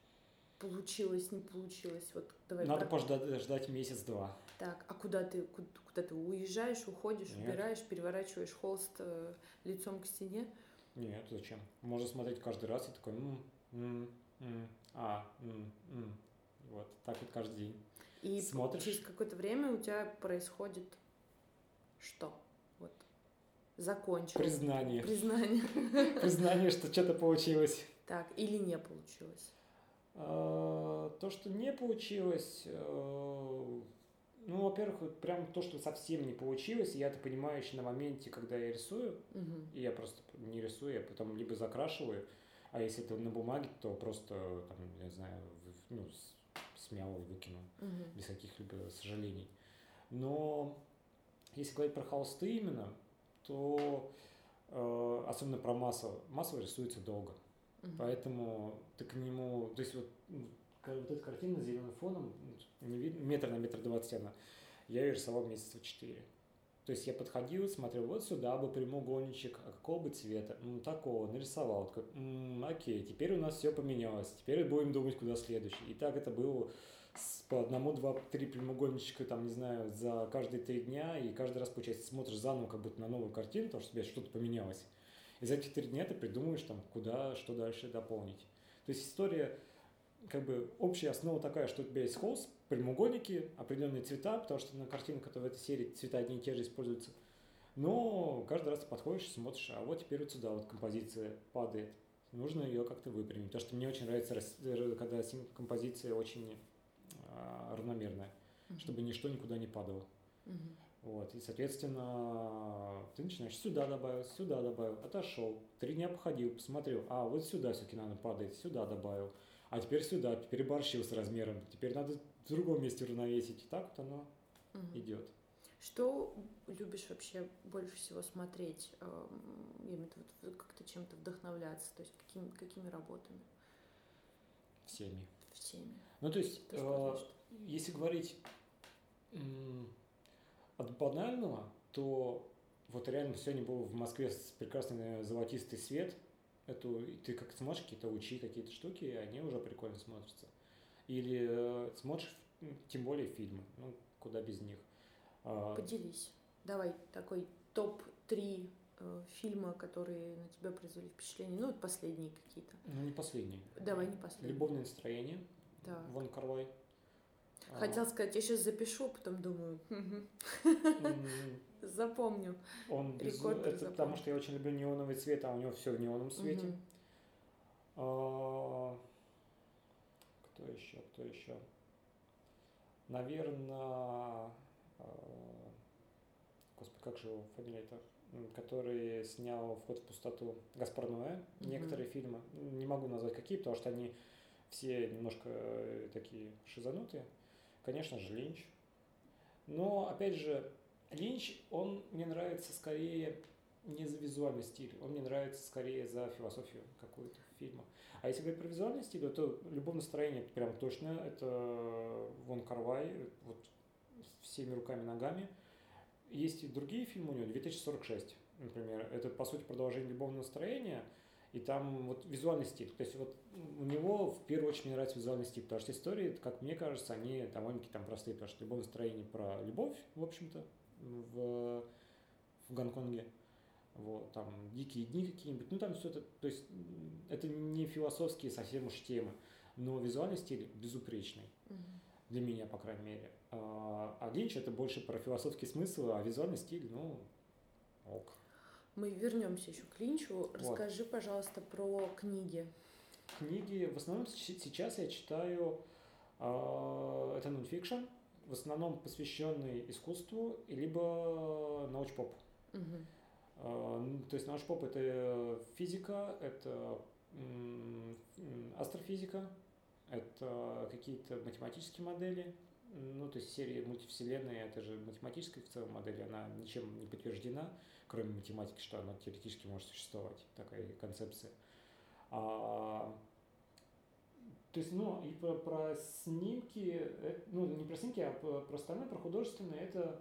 Получилось, не получилось? Вот давай Надо про- пождать ждать месяц-два. Так, а куда ты, ку- куда, ты уезжаешь, уходишь, Нет. убираешь, переворачиваешь холст э, лицом к стене? Нет, зачем? Можно смотреть каждый раз и такой, м, м, м, а, м, м. Вот, так вот каждый день. И Смотришь. через какое-то время у тебя происходит что? Вот. Закончил. Признание. Признание. Признание, что что-то получилось. Так, или не получилось. А, То, что не получилось, э, ну, во-первых, вот прям то, что совсем не получилось, я это понимаю еще на моменте, когда я рисую, Мгм. и я просто не рисую, я потом либо закрашиваю, а если это на бумаге, то просто, там, я знаю, ну, с- смял и выкину, Мгм. без каких-либо сожалений. Но если говорить про холсты именно, то э, особенно про массово, массово рисуется долго. Мгм. Поэтому ты к нему, то есть вот, ка- вот эта картина с зеленым фоном, м, не видно, метр на метр двадцать она, я ее рисовал месяца четыре. То есть я подходил, смотрел, вот сюда бы прямоугольничек, а какого бы цвета? М, такого, нарисовал. Такой, «М, окей, теперь у нас все поменялось, теперь будем думать, куда следующий. И так это было с- по одному, два, три прямоугольничка, там, не знаю, за каждые три дня, и каждый раз, получается, смотришь заново как будто на новую картину, потому что у тебя что-то поменялось. И за эти три дня ты придумаешь, там, куда, что дальше дополнить. То есть история, как бы, общая основа такая, что у тебя есть холст, прямоугольники, определенные цвета, потому что на картинах, которые в этой серии, цвета одни и те же используются. Но каждый раз ты подходишь, смотришь, а вот теперь вот сюда вот композиция падает. Нужно ее как-то выпрямить. Потому что мне очень нравится, э, когда композиция очень а, равномерная, Мгм. чтобы ничто никуда не падало. Мгм. Вот, и, соответственно, ты начинаешь сюда добавил, сюда добавил, отошел, три дня походил, посмотрел, а вот сюда все-таки надо падает, сюда добавил, а теперь сюда, переборщил с размером, теперь надо в другом месте уравновесить. И так вот оно Мгм. идет. Что любишь вообще больше всего смотреть? эм, Я имею в виду, как-то чем-то вдохновляться, то есть какими, какими работами Всеми. всеми? Ну, то есть, То, э, если говорить от банального, то вот реально сегодня был в Москве с- прекрасный золотистый свет. Эту, и ты как смотришь какие-то лучи, какие-то штуки, и они уже прикольно смотрятся. Или э, смотришь, тем более фильмы, ну, куда без них. А, Поделись. Давай такой топ-3 фильма, которые на тебя произвели впечатление. Ну, вот последние какие-то. ну, не последний. Давай не последний. Любовное настроение. Так. Вон Карлай. А, Хотел сказать, я сейчас запишу, потом думаю, запомню. Он безу- Рекорд Это запомнил. потому что я очень люблю неоновый цвет, а у него все в неоновом цвете. Мгм. Кто еще? Кто еще? Наверное, господи, как же его фамилия-то? Который снял «Вход в пустоту» Гаспар Ноэ. Мгм. Некоторые фильмы, не могу назвать какие, потому что они все немножко э, такие шизанутые. Конечно же, Линч. Но, опять же, Линч, он мне нравится скорее не за визуальный стиль, он мне нравится скорее за философию какую-то фильма. А если говорить про визуальный стиль, то любое настроение прям точно, это Вон Карвай, вот всеми руками, ногами. Есть и другие фильмы у него, 2046, например, это, по сути, продолжение любовного настроения, и там вот визуальный стиль. То есть вот у него в первую очередь мне нравится визуальный стиль, потому что истории, как мне кажется, они довольно-таки там простые, потому что любовное настроение про любовь, в общем-то, в, в Гонконге. Вот, там дикие дни какие-нибудь, ну там все это, то есть это не философские совсем уж темы, но визуальный стиль безупречный, Мгм. для меня, по крайней мере. А а Линч это больше про философский смысл, а визуальный стиль, ну, ок. Мы вернемся еще к Линчу. Расскажи, пожалуйста, про книги. Книги, в основном сейчас я читаю, а, это нонфикшн, в основном посвященный искусству, либо научпоп. Мгм. А, То есть научпоп это физика, это астрофизика, это какие-то математические модели, ну, то есть серия мультивселенная, это же математическая в целом модель, она ничем не подтверждена, кроме математики, что она теоретически может существовать, такая концепция. А, то есть, ну, и про, про снимки, э, ну, не про снимки, а про, про остальное, про художественное, это э,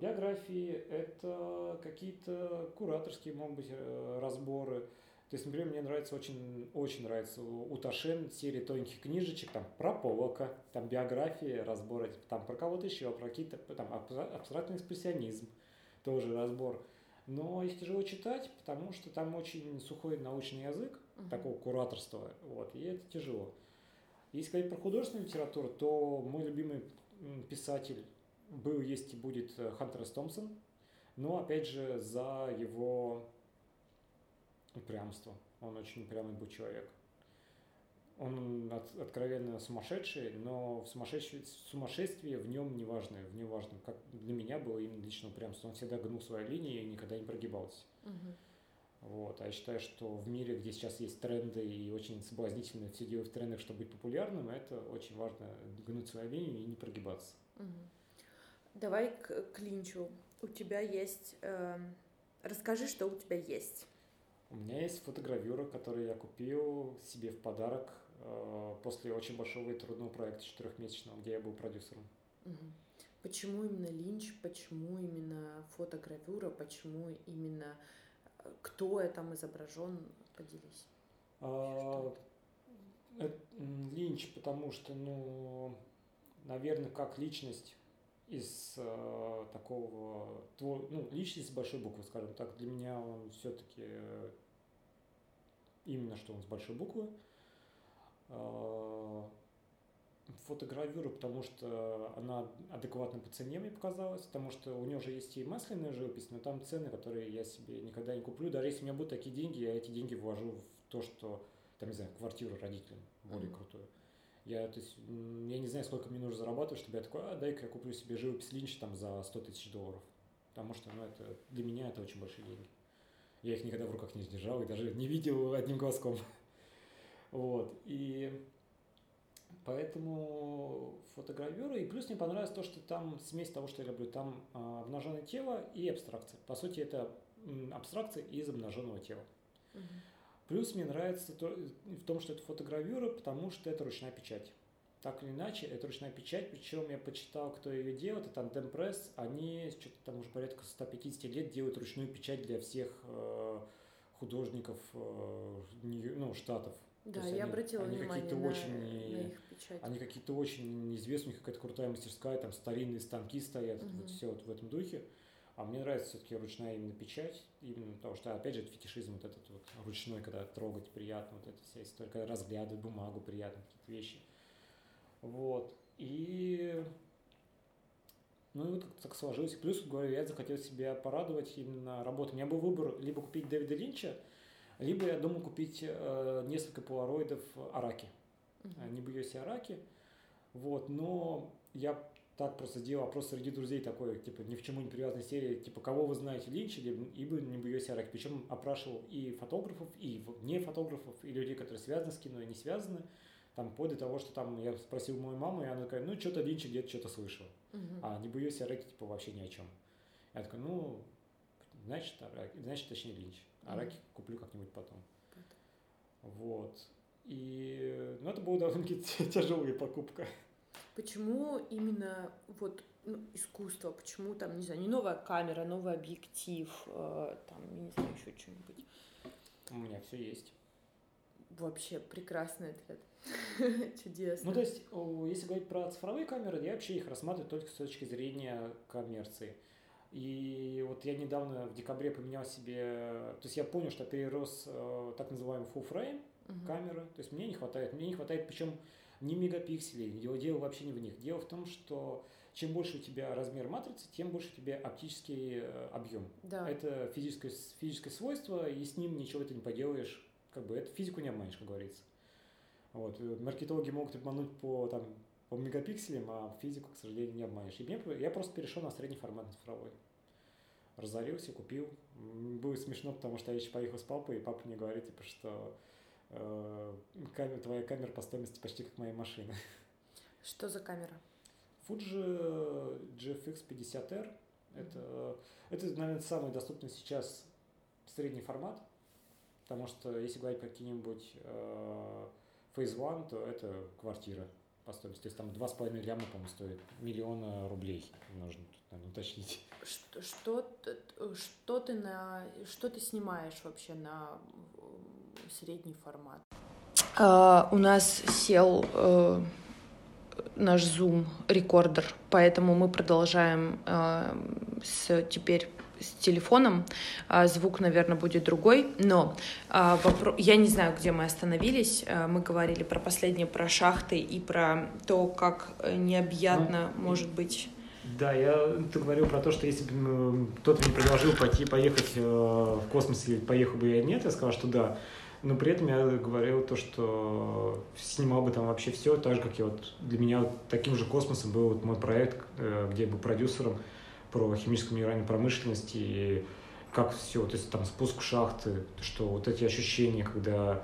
биографии, это какие-то кураторские, могут быть, э, разборы. То есть, например, мне нравится очень, очень нравится у Ташен серия тонких книжечек, там про Полока, там биографии, разборы, там про кого-то еще, про какие-то, там абстра- абстрактный экспрессионизм, тоже разбор. Но их тяжело читать, потому что там очень сухой научный язык, Мгм. такого кураторства, вот, и это тяжело. Если говорить про художественную литературу, то мой любимый писатель был, есть и будет э, Хантер С. Томпсон, но, опять же, за его упрямство. Он очень упрямый был человек. Он от- откровенно сумасшедший, но в сумасшествии, сумасшествие в нем не важно, в нем важно, как для меня было именно лично упрямство. Он всегда гнул свои линии и никогда не прогибался. Мгм. Вот. А я считаю, что в мире, где сейчас есть тренды и очень соблазнительно все делать в трендах, чтобы быть популярным, это очень важно гнуть свою линию и не прогибаться. Мгм. Давай к, к Линчу. У тебя есть... эм, расскажи, что у тебя есть. У меня есть фотогравюра, которую я купил себе в подарок э, после очень большого и трудного проекта четырехмесячного, где я был продюсером. Почему именно Линч? Почему именно фотогравюра? Почему именно э, кто там изображен? Поделись. А, э, Линч, потому что, ну, наверное, как личность из э, такого, твор- ну, личность с большой буквы, скажем так, для меня он все-таки именно что он с большой буквы. А, Фотогравюра, потому что она адекватна по цене, мне показалось, потому что у него же есть и масляная живопись, но там цены, которые я себе никогда не куплю. Даже если у меня будут такие деньги, я эти деньги вложу в то, что, там, не знаю, квартиру родителям более Мгм. крутую. Я, то есть, я не знаю, сколько мне нужно зарабатывать, чтобы я такой, а, дай-ка я куплю себе живопись Линча там за 100 тысяч долларов. Потому что, ну, это, для меня это очень большие деньги. Я их никогда в руках не держал и даже не видел одним глазком. Вот, и поэтому фотогравюра, и плюс мне понравилось то, что там смесь того, что я люблю, там а, обнаженное тело и абстракция. По сути, это абстракция из обнаженного тела. Мгм. Плюс мне нравится то, в том, что это фотогравюра, потому что это ручная печать. Так или иначе, это ручная печать, причем я почитал, кто ее делает, это Tandem Press, они что-то там уже порядка 150 лет делают ручную печать для всех э, художников э, ну, штатов. То Да, я они- обратила они внимание какие-то на, очень, на их печать. Они какие-то очень известные, у них какая-то крутая мастерская, там старинные станки стоят, Мгм. вот все вот в этом духе. А мне нравится все-таки ручная именно печать, именно потому что, опять же, это фетишизм вот этот вот ручной, когда трогать приятно, вот эта вся история, когда разглядывать бумагу приятно, какие-то вещи. Вот. И ну и вот так сложилось. Плюс, говорю, я захотел себя порадовать именно работой. У меня был выбор либо купить Дэвида Линча, либо я думал купить э, несколько полароидов Араки. Uh-huh. Не боюсь Араки. Вот, но я так просто делал опрос среди друзей такой, типа, ни в чему не привязанной серии, типа, кого вы знаете Линча, либо не боюсь Араки. Причем опрашивал и фотографов, и не фотографов, и людей, которые связаны с кино и не связаны. Там, вплоть до того, что там я спросил мою маму, и она такая, ну, что-то Линча где-то что-то слышал. Uh-huh. А не боюсь Араки, типа, вообще ни о чем. Я такой, ну, значит, Араки, значит, точнее, Линч. Араки uh-huh. куплю как-нибудь потом. Uh-huh. Вот. И, ну, это была довольно-таки тяжелая покупка. Почему именно вот ну, искусство, почему там, не знаю, не новая камера, новый объектив, э, там, не знаю, еще что-нибудь? У меня все есть. Вообще прекрасный ответ. Чудесно. Ну, то есть, если говорить про цифровые камеры, я вообще их рассматриваю только с точки зрения коммерции. И вот я недавно в декабре поменял себе, то есть я понял, что перерос э, так называемый full frame uh-huh. камеры, то есть мне не хватает, мне не хватает, причем не мегапикселей, дело, дело вообще не в них. Дело в том, что чем больше у тебя размер матрицы, тем больше у тебя оптический э, объем. Да. Это физическое, физическое свойство, и с ним ничего ты не поделаешь. Как бы это физику не обманешь, как говорится. Вот. Маркетологи могут обмануть по, там, по мегапикселям, а физику, к сожалению, не обманешь. И мне, я просто перешел на средний формат цифровой. Разорился, купил. Будет смешно, потому что я еще поехал с папой, и папа мне говорит, типа, что э, камера, твоя камера по стоимости почти как моя машина. Что за камера? Fuji GFX 50R. Это, это, наверное, самый доступный сейчас средний формат, потому что если говорить про какие-нибудь э, Phase One, то это квартира по стоимости. То есть там два с половиной ляма, по-моему, стоит миллиона рублей. Нужно тут, наверное, уточнить. Что, что, что, ты на, что ты снимаешь вообще на средний формат? Uh, у нас сел uh, наш Zoom рекордер, поэтому мы продолжаем uh, с теперь с телефоном, а, звук, наверное, будет другой, но а, вопро... я не знаю, где мы остановились, а, мы говорили про последнее, про шахты и про то, как э, необъятно ну, может быть... Да, я ты говорил про то, что если бы кто-то мне предложил пойти, поехать э, в космос, или поехал бы я нет, я сказал, что да. Но при этом я говорил то, что снимал бы там вообще все, так же, как я вот для меня вот таким же космосом был вот мой проект, э, где я был продюсером про химическую минеральную промышленность и как все, то есть там спуск шахты, что вот эти ощущения, когда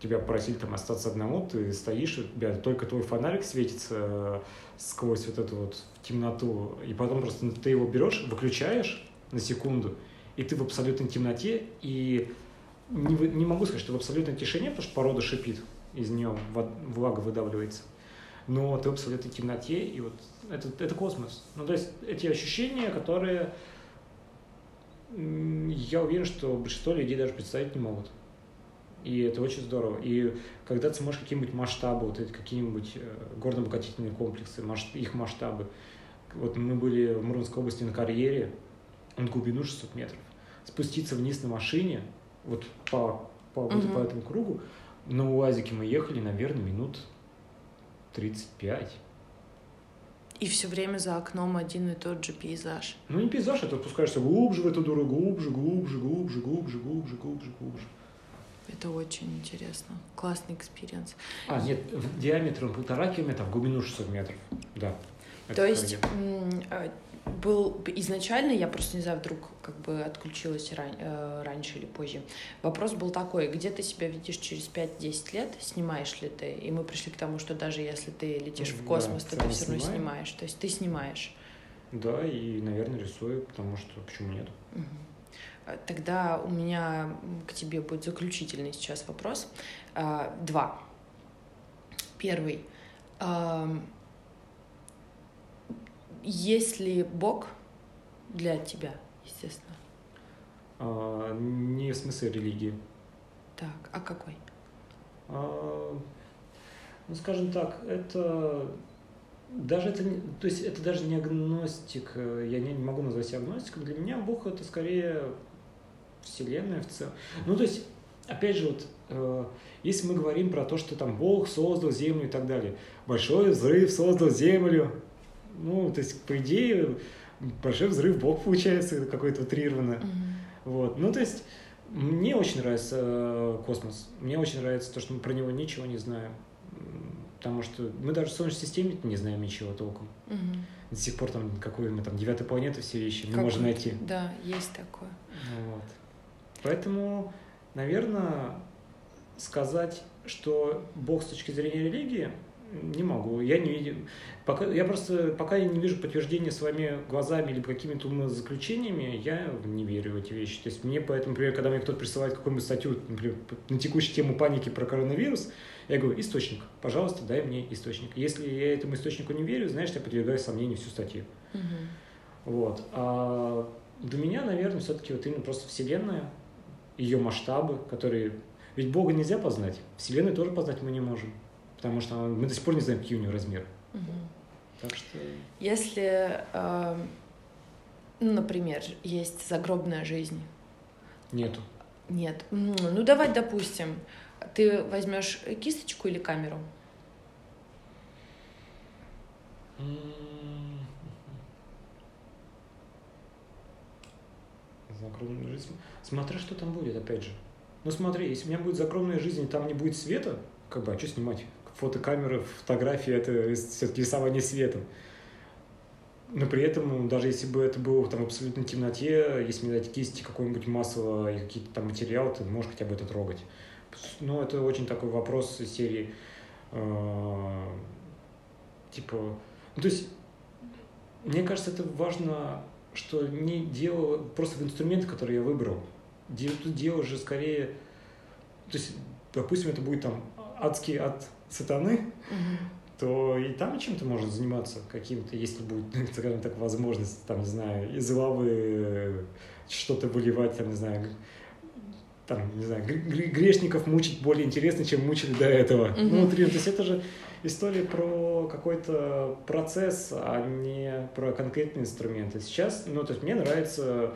тебя просили там остаться одному, ты стоишь, у тебя только твой фонарик светится э, сквозь вот эту вот темноту, и потом просто ты его берешь, выключаешь на секунду, и ты в абсолютной темноте, и не, не могу сказать, что в абсолютной тишине, потому что порода шипит, из нее влага выдавливается, но ты в абсолютной темноте, и вот это, это космос. Ну, то есть эти ощущения, которые я уверен, что большинство людей даже представить не могут. И это очень здорово. И когда ты смотришь какие-нибудь масштабы, вот эти какие-нибудь э, горно-обогатительные комплексы, их масштабы. Вот мы были в Мурманской области на карьере, на глубину 600 метров. Спуститься вниз на машине, вот по, по, угу. вот по этому кругу, на УАЗике мы ехали, наверное, минут 35. И все время за окном один и тот же пейзаж. Ну не пейзаж, а ты опускаешься глубже в эту дуру, глубже, глубже, глубже, глубже, глубже, глубже, глубже. Это очень интересно. Классный experience. А, нет, диаметром полтора километра, в глубину 600 метров. Да. То есть был изначально, я просто не знаю, вдруг как бы отключилась ран, э, раньше или позже. Вопрос был такой, где ты себя видишь через 5-10 лет, снимаешь ли ты? И мы пришли к тому, что даже если ты летишь в космос, да, то ты все равно снимаешь. То есть ты снимаешь. Да, и, наверное, рисую, потому что почему нет? Угу. Тогда у меня к тебе будет заключительный сейчас вопрос. А, два. Первый есть ли Бог для тебя, естественно? А, не в смысле религии. Так, а какой? А, ну, скажем так, это даже это, то есть это даже не агностик, я не, не могу назвать себя агностиком. Для меня Бог это скорее вселенная в целом. Ну, то есть опять же, вот, э, если мы говорим про то, что там Бог создал Землю и так далее, большой взрыв создал Землю, ну, то есть, по идее, большой взрыв Бог получается какой-то утрированно. Mm-hmm. Вот. Ну, то есть, мне очень нравится э, космос. Мне очень нравится то, что мы про него ничего не знаем. Потому что мы даже в Солнечной системе не знаем ничего толком. Угу. До сих пор там какой мы там девятая планета все вещи не можем найти. Да, есть такое. Вот. Поэтому, наверное, сказать, что Бог с точки зрения религии, не могу. Я не видел. Пока, я просто, пока я не вижу подтверждения своими глазами или какими-то заключениями, я не верю в эти вещи. То есть мне поэтому, например, когда мне кто-то присылает какую-нибудь статью, например, на текущую тему паники про коронавирус, я говорю, источник, пожалуйста, дай мне источник. Если я этому источнику не верю, знаешь, я подвергаю сомнению всю статью. Угу. Вот. А для меня, наверное, все-таки вот именно просто Вселенная, ее масштабы, которые... Ведь Бога нельзя познать, Вселенную тоже познать мы не можем, потому что мы до сих пор не знаем, какие у него размеры. Угу. Так что... Если, э, ну, например, есть загробная жизнь. Нету. Нет. Ну, давай допустим, ты возьмешь кисточку или камеру? Загробная жизнь. Смотря что там будет, опять же. Ну смотри, если у меня будет загробная жизнь, и там не будет света, как бы, а что снимать? Фотокамера, фотографии, это все-таки рисование светом. Но при этом, даже если бы это было там, в абсолютной темноте, если мне дать кисти какой-нибудь масло и какие-то там материалы, ты можешь хотя бы это трогать. Ну, это очень такой вопрос из серии, э, типа, ну, то есть, мне кажется, это важно, что не дело просто в инструменты, которые я выбрал. Дело, тут дело же скорее, то есть, допустим, это будет там адский от сатаны, mm-hmm. то и там чем-то можно заниматься каким-то, если будет, скажем так, возможность, там, не знаю, из лавы что-то выливать, там, не знаю, там, не знаю, грешников мучить более интересно, чем мучили до этого. Mm-hmm. Ну, то есть это же история про какой-то процесс, а не про конкретные инструменты. Сейчас, ну, то есть мне нравится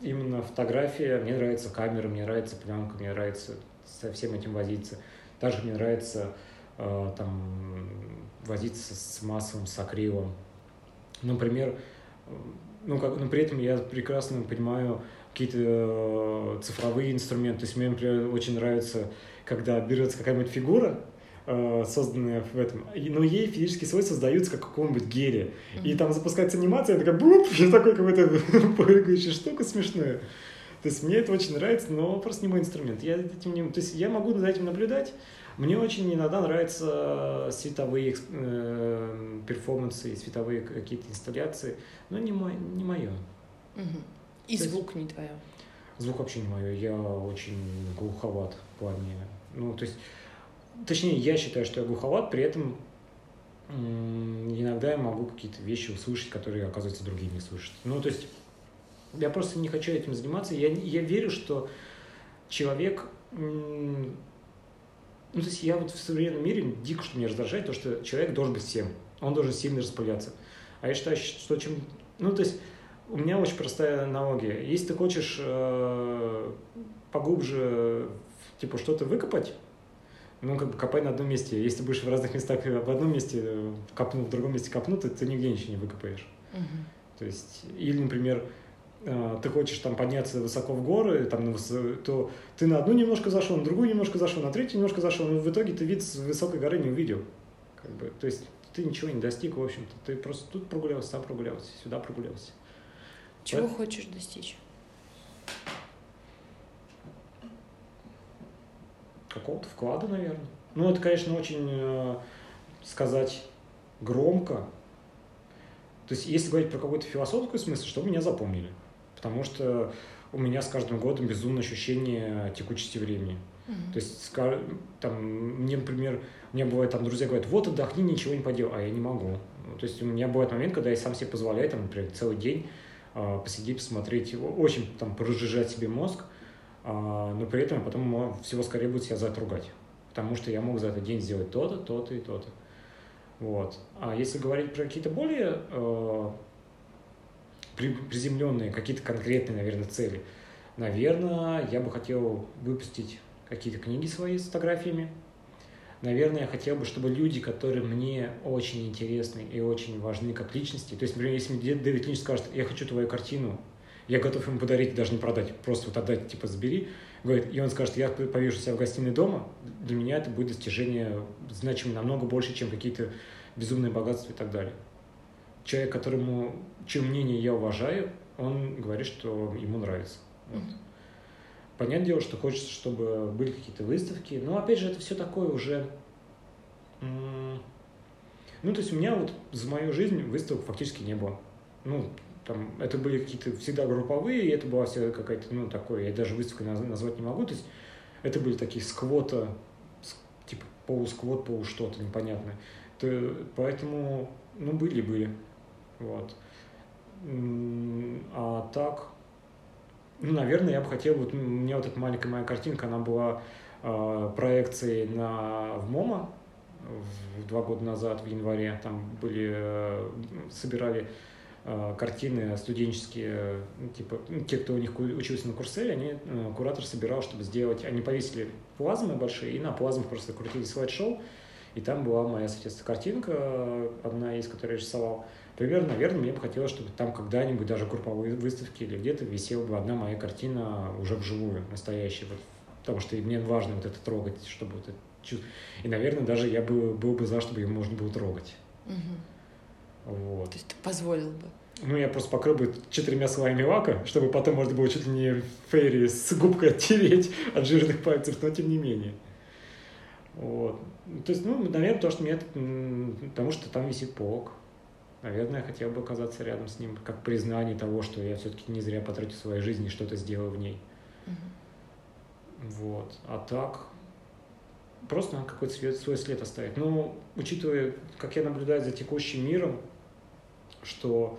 именно фотография, мне нравится камера, мне нравится пленка, мне нравится со всем этим возиться. Также мне нравится э, там возиться с массовым, с акрилом. Например, ну, как, но при этом я прекрасно понимаю, какие-то э, цифровые инструменты. То есть мне, например, очень нравится, когда берется какая-нибудь фигура, э, созданная в этом, но ей физические свойства создаются как какого-нибудь геля. Mm-hmm. И там запускается анимация, я такая, буп, и такой какой-то прыгающая штука смешная. То есть мне это очень нравится, но просто не мой инструмент. Я этим не... То есть я могу за этим наблюдать. Мне очень иногда нравятся световые э, перформансы, световые какие-то инсталляции, но не, мой, не мое. Угу. И То звук не твое. Звук вообще не мое. Я очень глуховат в плане. Ну, то есть, точнее, я считаю, что я глуховат, при этом иногда я могу какие-то вещи услышать, которые, оказывается, другие не слышат. Ну, то есть, я просто не хочу этим заниматься. Я, я верю, что человек... Ну, то есть я вот в современном мире дико, что меня раздражает, то, что человек должен быть всем. Он должен сильно распыляться. А я считаю, что чем... Ну, то есть у меня очень простая аналогия. Если ты хочешь э, поглубже типа что-то выкопать, ну, как бы копай на одном месте. Если ты будешь в разных местах в одном месте э, копнул, в другом месте копнул, то ты нигде ничего не выкопаешь. Угу. То есть, или, например, ты хочешь там подняться высоко в горы, там, то ты на одну немножко зашел, на другую немножко зашел, на третью немножко зашел, но в итоге ты вид с высокой горы не увидел. Как бы, то есть ты ничего не достиг, в общем-то. Ты просто тут прогулялся, там прогулялся, сюда прогулялся. Чего По... хочешь достичь? Какого-то вклада, наверное. Ну, это, конечно, очень э, сказать громко. То есть, если говорить про какой-то философский смысл, что меня запомнили. Потому что у меня с каждым годом безумное ощущение текучести времени. Mm-hmm. То есть, там, мне, например, меня бывает, там, друзья говорят, вот отдохни, ничего не поделай, а я не могу. То есть, у меня бывает момент, когда я сам себе позволяю, там, например, целый день а, посидеть, посмотреть, очень там прожижать себе мозг, а, но при этом потом всего скорее будет себя за это ругать, потому что я мог за этот день сделать то-то, то-то и то-то. Вот. А если говорить про какие-то более э, приземленные, какие-то конкретные, наверное, цели, Наверное, я бы хотел выпустить какие-то книги свои с фотографиями. Наверное, я хотел бы, чтобы люди, которые мне очень интересны и очень важны как личности, то есть, например, если мне Дэвид Линч скажет, я хочу твою картину, я готов ему подарить, даже не продать, просто вот отдать, типа, забери, говорит, и он скажет, я повешу себя в гостиной дома, для меня это будет достижение значимое намного больше, чем какие-то безумные богатства и так далее. Человек, которому, чье мнение я уважаю, он говорит, что ему нравится. Вот. Понятное дело, что хочется, чтобы были какие-то выставки, но опять же это все такое уже... Ну, то есть у меня вот за мою жизнь выставок фактически не было. Ну, там, это были какие-то всегда групповые, и это была всегда какая-то, ну, такое, я даже выставкой назвать не могу, то есть это были такие сквота, типа полусквот, полу что-то непонятное. То, поэтому, ну, были-были, вот. А так, ну, наверное, я бы хотел, вот меня вот эта маленькая моя картинка, она была э, проекцией на, в МОМА в, два года назад, в январе, там были, э, собирали э, картины студенческие, ну, типа, ну, те, кто у них учился на Курсере, они, э, куратор собирал, чтобы сделать, они повесили плазмы большие, и на плазмах просто крутили слайд-шоу, и там была моя, соответственно, картинка, одна из, которую я рисовал. Примерно, наверное, мне бы хотелось, чтобы там когда-нибудь даже групповые выставки или где-то висела бы одна моя картина уже вживую, настоящая. Вот, потому что мне важно вот это трогать, чтобы вот это чувство. И, наверное, даже я бы, был бы за, чтобы ее можно было трогать. Угу. Вот. То есть ты позволил бы? Ну, я просто покрыл бы четырьмя слоями лака, чтобы потом можно было чуть ли не фейри с губкой оттереть от жирных пальцев, но тем не менее. Вот. То есть, ну, наверное, то, что мне... Потому что там висит полок. Наверное, я хотел бы оказаться рядом с ним, как признание того, что я все-таки не зря потратил свою жизнь и что-то сделал в ней. Угу. Вот. А так, просто надо какой-то свой, свой след оставить. Но, учитывая, как я наблюдаю за текущим миром, что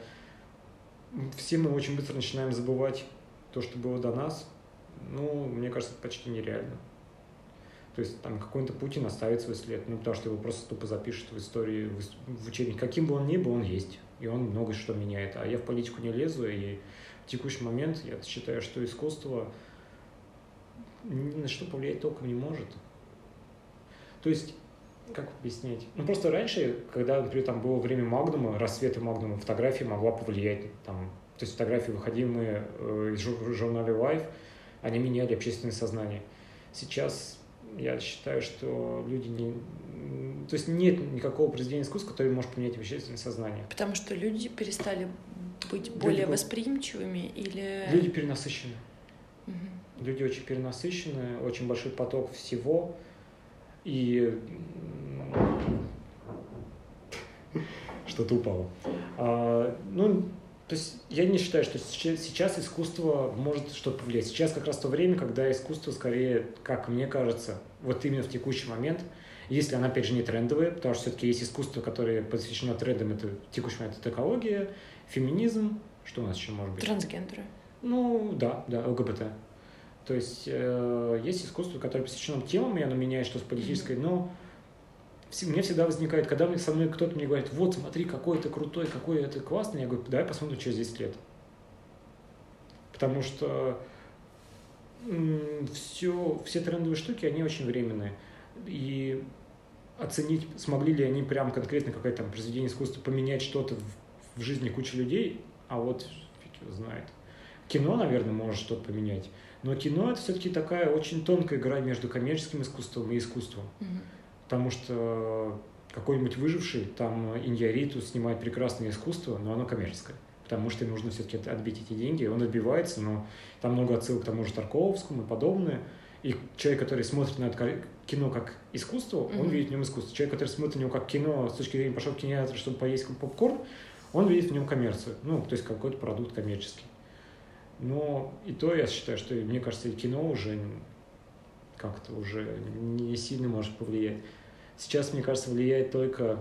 все мы очень быстро начинаем забывать то, что было до нас, ну, мне кажется, это почти нереально. То есть там какой-то Путин оставит свой след, ну, потому что его просто тупо запишут в истории, в, учебник. Каким бы он ни был, он есть. И он много что меняет. А я в политику не лезу, и в текущий момент я считаю, что искусство ни на что повлиять толком не может. То есть, как объяснять? Ну, просто раньше, когда, например, там было время Магнума, рассвета Магнума, фотография могла повлиять. Там, то есть фотографии, выходимые э, из журнала Life, они меняли общественное сознание. Сейчас я считаю, что люди не... То есть нет никакого произведения искусства, которое может поменять общественное сознание. Потому что люди перестали быть более люди, восприимчивыми или... Люди перенасыщены. Угу. Люди очень перенасыщены, очень большой поток всего. И что-то упало. А, ну, то есть я не считаю, что сейчас искусство может что-то повлиять. Сейчас как раз то время, когда искусство скорее, как мне кажется, вот именно в текущий момент, если она, опять же, не трендовая, потому что все-таки есть искусство, которое посвящено трендам, это текущий момент, это экология, феминизм, что у нас еще может быть? Трансгендеры. Ну, да, да, ЛГБТ. То есть э, есть искусство, которое посвящено темам, и оно меняет что-то политическое, mm-hmm. но мне всегда возникает, когда со мной кто-то мне говорит, вот смотри, какой это крутой, какой это классный, я говорю, давай посмотрим через 10 лет. Потому что все, все трендовые штуки, они очень временные. И оценить, смогли ли они прям конкретно какое-то там произведение искусства поменять что-то в, в жизни кучи людей, а вот фиг его знает. Кино, наверное, может что-то поменять. Но кино это все-таки такая очень тонкая игра между коммерческим искусством и искусством. Mm-hmm потому что какой-нибудь выживший, там Иньяриту снимает прекрасное искусство, но оно коммерческое, потому что нужно все-таки отбить эти деньги, он отбивается, но там много отсылок к тому же Тарковскому и подобное, и человек, который смотрит на это кино как искусство, mm-hmm. он видит в нем искусство. Человек, который смотрит на него как кино с точки зрения пошел в кинотеатр, чтобы поесть попкорн, он видит в нем коммерцию, ну, то есть какой-то продукт коммерческий. Но и то я считаю, что, мне кажется, и кино уже как-то уже не сильно может повлиять. Сейчас, мне кажется, влияет только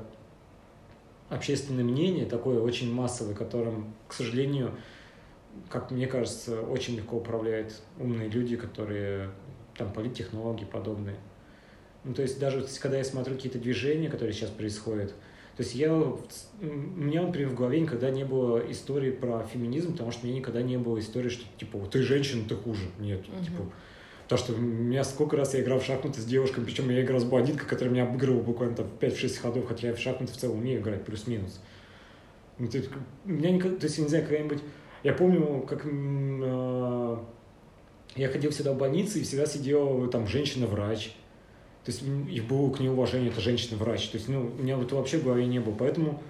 общественное мнение, такое очень массовое, которым, к сожалению, как мне кажется, очень легко управляют умные люди, которые там политтехнологи подобные. Ну, то есть даже когда я смотрю какие-то движения, которые сейчас происходят, То есть я, у меня, например, в голове никогда не было истории про феминизм, потому что у меня никогда не было истории, что типа ты женщина, ты хуже. Нет, угу. типа Потому что у меня сколько раз я играл в шахматы с девушками, причем я играл с блондинкой, которая меня обыгрывала буквально там 5-6 ходов, хотя я в шахматы в целом умею играть, плюс-минус. Ну, ты, у меня никогда, то есть, я не знаю, когда-нибудь... Я помню, как э, я ходил всегда в больнице, и всегда сидела там женщина-врач. То есть их было к ней уважение, это женщина-врач. То есть, ну, у меня вот вообще в голове не было. Поэтому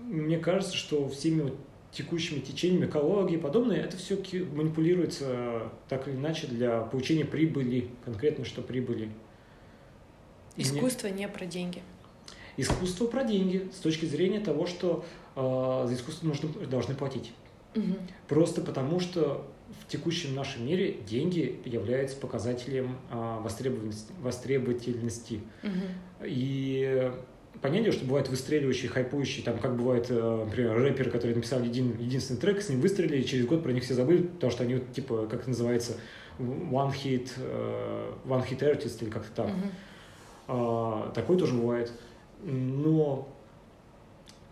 мне кажется, что всеми вот текущими течениями экологии и подобное, это все манипулируется так или иначе для получения прибыли, конкретно что прибыли. Искусство не, не про деньги. Искусство про деньги с точки зрения того, что э, за искусство нужно, должны платить. Угу. Просто потому, что в текущем нашем мире деньги являются показателем э, востребованности. востребовательности. Угу. И понятно, что бывают выстреливающие, хайпующие, там, как бывает, э, например, рэперы, которые написали един, единственный трек, с ним выстрелили, через год про них все забыли, потому что они, типа, как это называется, one hit, uh, one hit artist или как-то так. Mm-hmm. Uh, такой тоже бывает. Но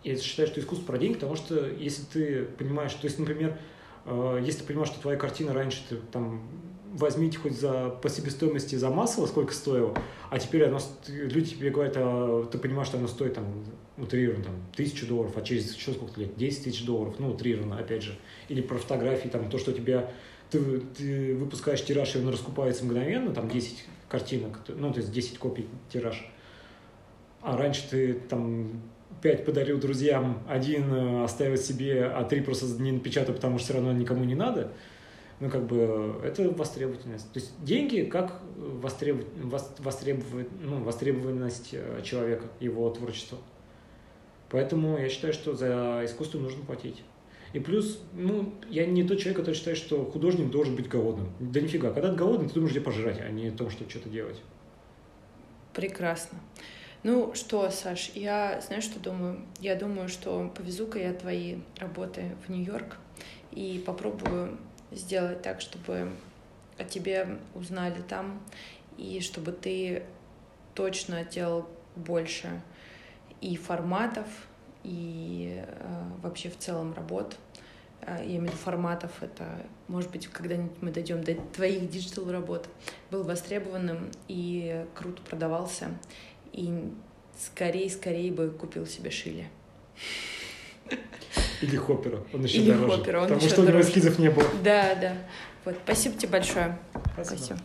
я считаю, что искусство про деньги, потому что если ты понимаешь, то есть, например, если ты понимаешь, что твоя картина раньше ты там возьмите хоть за, по себестоимости за масло, сколько стоило, а теперь оно, люди тебе говорят, а, ты понимаешь, что оно стоит там, утрированно, там, тысячу долларов, а через еще сколько лет, 10 тысяч долларов, ну, утрированно, опять же. Или про фотографии, там, то, что тебя, ты, ты выпускаешь тираж, и он раскупается мгновенно, там, 10 картинок, ну, то есть 10 копий тираж. А раньше ты там пять подарил друзьям, один э, оставил себе, а три просто не напечатал, потому что все равно никому не надо – ну, как бы, это востребовательность. То есть деньги как востребов... востребов... ну, востребованность э, человека, его творчества. Поэтому я считаю, что за искусство нужно платить. И плюс, ну, я не тот человек, который считает, что художник должен быть голодным. Да нифига. Когда ты голодный, ты думаешь, где пожрать, а не о том, что что-то делать. Прекрасно. Ну что, Саш, я, знаешь, что думаю? Я думаю, что повезу-ка я твои работы в Нью-Йорк и попробую сделать так, чтобы о тебе узнали там, и чтобы ты точно делал больше и форматов, и э, вообще в целом работ. Э, я имею в виду форматов, это, может быть, когда-нибудь мы дойдем до твоих digital работ, был востребованным и круто продавался, и скорее-скорее бы купил себе шили. Или Хоппера. Он еще Или дороже. Хоппера, он потому еще что дороже. у него эскизов не было. Да, да. Вот, спасибо тебе большое. Спасибо. спасибо.